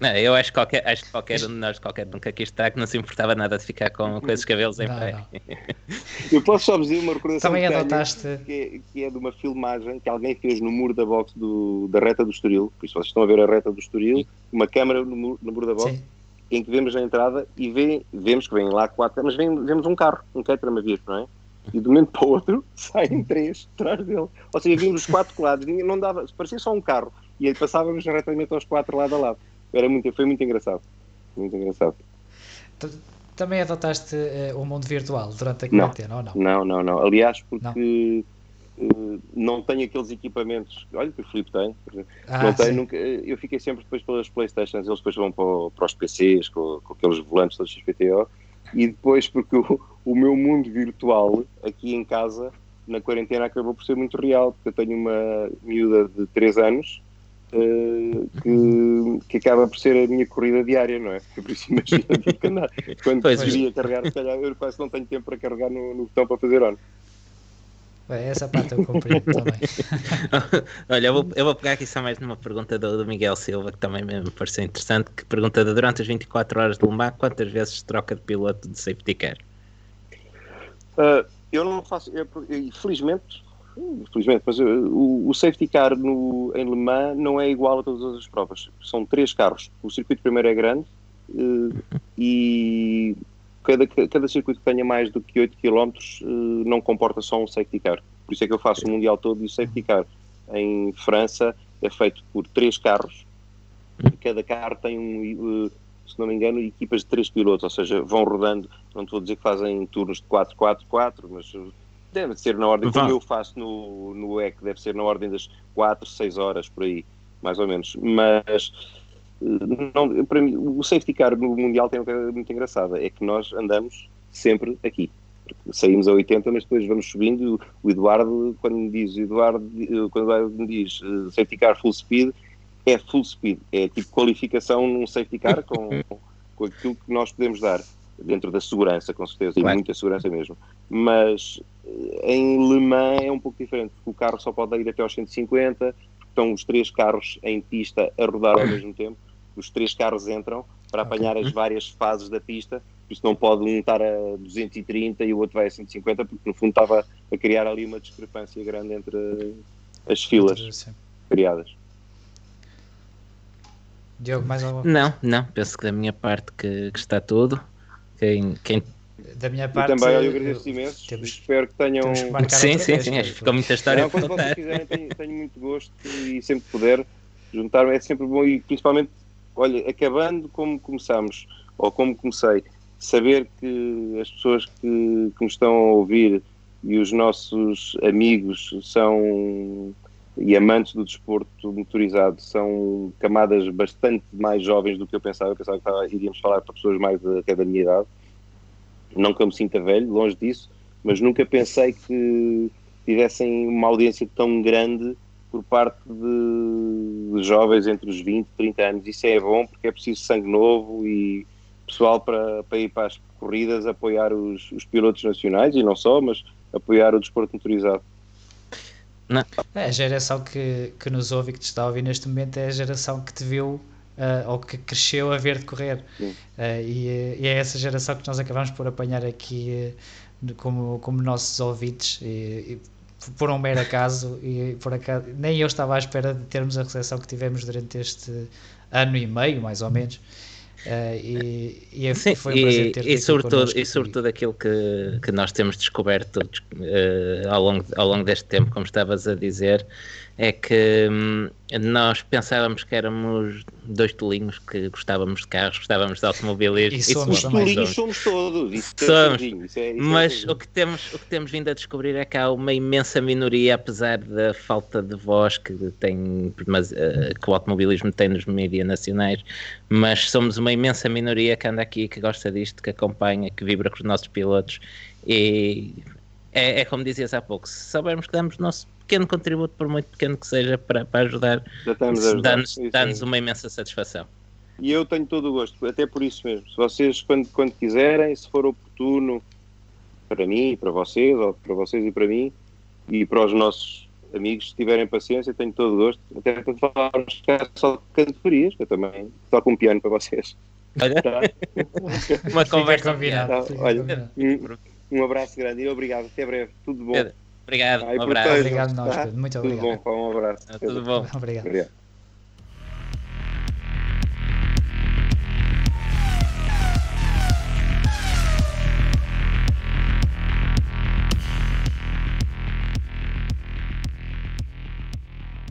Speaker 2: Não, eu acho que, qualquer, acho que qualquer um de nós, qualquer um que aqui está, que não se importava nada de ficar com, com esses cabelos em
Speaker 1: Não,
Speaker 2: pé.
Speaker 1: não. *laughs*
Speaker 3: Eu posso só dizer uma recordação
Speaker 1: Também
Speaker 3: que tenho,
Speaker 1: adotaste.
Speaker 3: que, é, que é de uma filmagem que alguém fez no muro da box do, da reta do Estoril. Por isso vocês estão a ver a reta do Estoril, uma câmara no muro, no muro da box,
Speaker 1: Sim.
Speaker 3: em que vemos a entrada e vê, vemos que vêm lá quatro, mas vem, vemos um carro, um Caterham a vir, não é? E de um momento para o outro *laughs* saem três atrás dele. Ou seja, vimos os quatro colados, não dava, parecia só um carro. E aí passávamos diretamente aos quatro lado a lado. Era muito, foi muito engraçado. Muito engraçado.
Speaker 1: Tu Também adotaste eh, o mundo virtual durante a
Speaker 3: Não.
Speaker 1: quarentena, ou não?
Speaker 3: Não, não, não. Aliás, porque eh, não tenho aqueles equipamentos. Olha que o Filipe tem.
Speaker 1: Ah,
Speaker 3: não tenho, nunca, eu fiquei sempre depois pelas Playstations, eles depois vão para, para os PCs com, com aqueles volantes da XPTO e depois porque o, o meu mundo virtual aqui em casa na quarentena acabou por ser muito real, porque eu tenho uma miúda de 3 anos eh, que, que acaba por ser a minha corrida diária, não é? *laughs* Por isso imagina tive que andar. Quando
Speaker 2: Pois.
Speaker 3: queria carregar, se calhar eu quase não tenho tempo para carregar no, no botão para fazer on.
Speaker 1: Bem, essa parte eu compreendo também. *laughs*
Speaker 2: Olha, eu vou, eu vou pegar aqui só mais numa pergunta do, do Miguel Silva, que também me pareceu interessante, que pergunta de durante as 24 horas de Mans, quantas vezes troca de piloto de safety car?
Speaker 3: Uh, eu não faço, eu, eu- felizmente, felizmente, mas uh, o, o safety car no, em Le Mans não é igual a todas as provas. São três carros. O circuito primeiro é grande uh, e cada, cada circuito que tenha mais do que 8 km uh, não comporta só um safety car. Por isso é que eu faço o Mundial todo e o safety car em França é feito por três carros. Cada carro tem um, se não me engano, equipas de três pilotos, ou seja, vão rodando, não estou a dizer que fazem turnos de 4-4-4, mas deve ser na ordem, como
Speaker 2: Vá.
Speaker 3: eu faço no, no EC, deve ser na ordem das 4, 6 horas, por aí, mais ou menos. Mas uh, não, para mim, o safety car no Mundial tem uma coisa muito engraçada, é que nós andamos sempre aqui. Saímos a 80, mas depois vamos subindo. O Eduardo, quando me diz, Eduardo, uh, quando Eduardo me diz uh, safety car full speed, é full speed, é tipo qualificação num safety car com, com aquilo que nós podemos dar, dentro da segurança, com certeza, e
Speaker 2: Claro.
Speaker 3: muita segurança mesmo. Mas eh, em Le Mans é um pouco diferente, porque o carro só pode ir até aos 150, estão os três carros em pista a rodar ao mesmo tempo, os três carros entram para apanhar as várias fases da pista, por isso não pode um estar a 230 e o outro vai a 150, porque no fundo estava a criar ali uma discrepância grande entre as filas criadas.
Speaker 1: Diogo, mais alguma
Speaker 2: Não, não, penso que da minha parte que, que está tudo. Quem, quem...
Speaker 1: Da minha
Speaker 3: E
Speaker 1: parte.
Speaker 3: também olha, eu agradeço imenso.
Speaker 1: temos-
Speaker 3: Espero que tenham.
Speaker 1: que
Speaker 2: Sim, sim,
Speaker 1: vez,
Speaker 2: sim, acho que ficou muita história
Speaker 3: Não, quando vocês quiserem, tenho, tenho muito gosto e sempre que puder juntar-me é sempre bom e principalmente, olha, acabando como começamos, ou como comecei, saber que as pessoas que, que me estão a ouvir e os nossos amigos são e amantes do desporto motorizado são camadas bastante mais jovens do que eu pensava. Eu pensava que estava- iríamos falar para pessoas mais da, até da minha idade. Não que eu me sinta velho, longe disso, mas nunca pensei que tivessem uma audiência tão grande por parte de, de jovens entre os 20 e 30 anos. Isso é bom porque é preciso sangue novo e pessoal para, para ir para as corridas apoiar os, os pilotos nacionais e não só, mas apoiar o desporto motorizado.
Speaker 1: É, a geração que, que nos ouve e que te está a ouvir neste momento é a geração que te viu ah, ou que cresceu a ver-te correr.
Speaker 3: Sim.
Speaker 1: Ah, e, é- e é essa geração que nós acabamos por apanhar aqui eh, como, como nossos ouvintes e, e por um mero acaso *laughs* e por acaso nem eu estava à espera de termos a recepção que tivemos durante este ano e meio, mais ou menos. Ah, e, e
Speaker 2: Sim,
Speaker 1: foi um
Speaker 2: e,
Speaker 1: ter-te
Speaker 2: e sobretudo, e sobretudo aquilo que, que nós temos descoberto eh, ao, longo, ao longo deste tempo, como estavas a dizer, é que hum, nós pensávamos que éramos dois tolinhos que gostávamos de carros, gostávamos de automobilismo.
Speaker 1: E somos
Speaker 3: Os
Speaker 1: também.
Speaker 3: tolinhos somos todos. Isso é
Speaker 2: Somos.
Speaker 3: isso é- isso é
Speaker 2: Mas
Speaker 3: certinho.
Speaker 2: o que, temos, o que temos vindo a descobrir é que há uma imensa minoria, apesar da falta de voz que, tem, mas, eh, que o automobilismo tem nos mídias nacionais, mas somos uma imensa minoria que anda aqui, que gosta disto, que acompanha, que vibra com os nossos pilotos e é, é como dizias há pouco, se soubermos que damos o nosso pequeno contributo, por muito pequeno que seja, para, para ajudar, dá-nos
Speaker 3: é.
Speaker 2: uma imensa satisfação.
Speaker 3: E eu tenho todo o gosto, até por isso mesmo. Se vocês, quando, quando quiserem, se for oportuno para mim e para vocês, ou para vocês e para mim, e para os nossos amigos, se tiverem paciência, tenho todo o gosto. Até para falarmos só de cantorias, que eu também toco um piano para vocês.
Speaker 2: Olha,
Speaker 3: Tá? *laughs*
Speaker 2: uma conversa
Speaker 1: combinado.
Speaker 3: Tá, olha. Um, um abraço grande e obrigado. Até breve. Tudo bom.
Speaker 2: Pedro, Obrigado,
Speaker 3: Ai,
Speaker 2: um abraço.
Speaker 1: Obrigado nós,
Speaker 3: Tá?
Speaker 1: Pedro. Muito
Speaker 3: Tudo
Speaker 1: obrigado.
Speaker 3: bom. Um abraço.
Speaker 2: Tudo bom.
Speaker 1: Obrigado.
Speaker 3: Obrigado.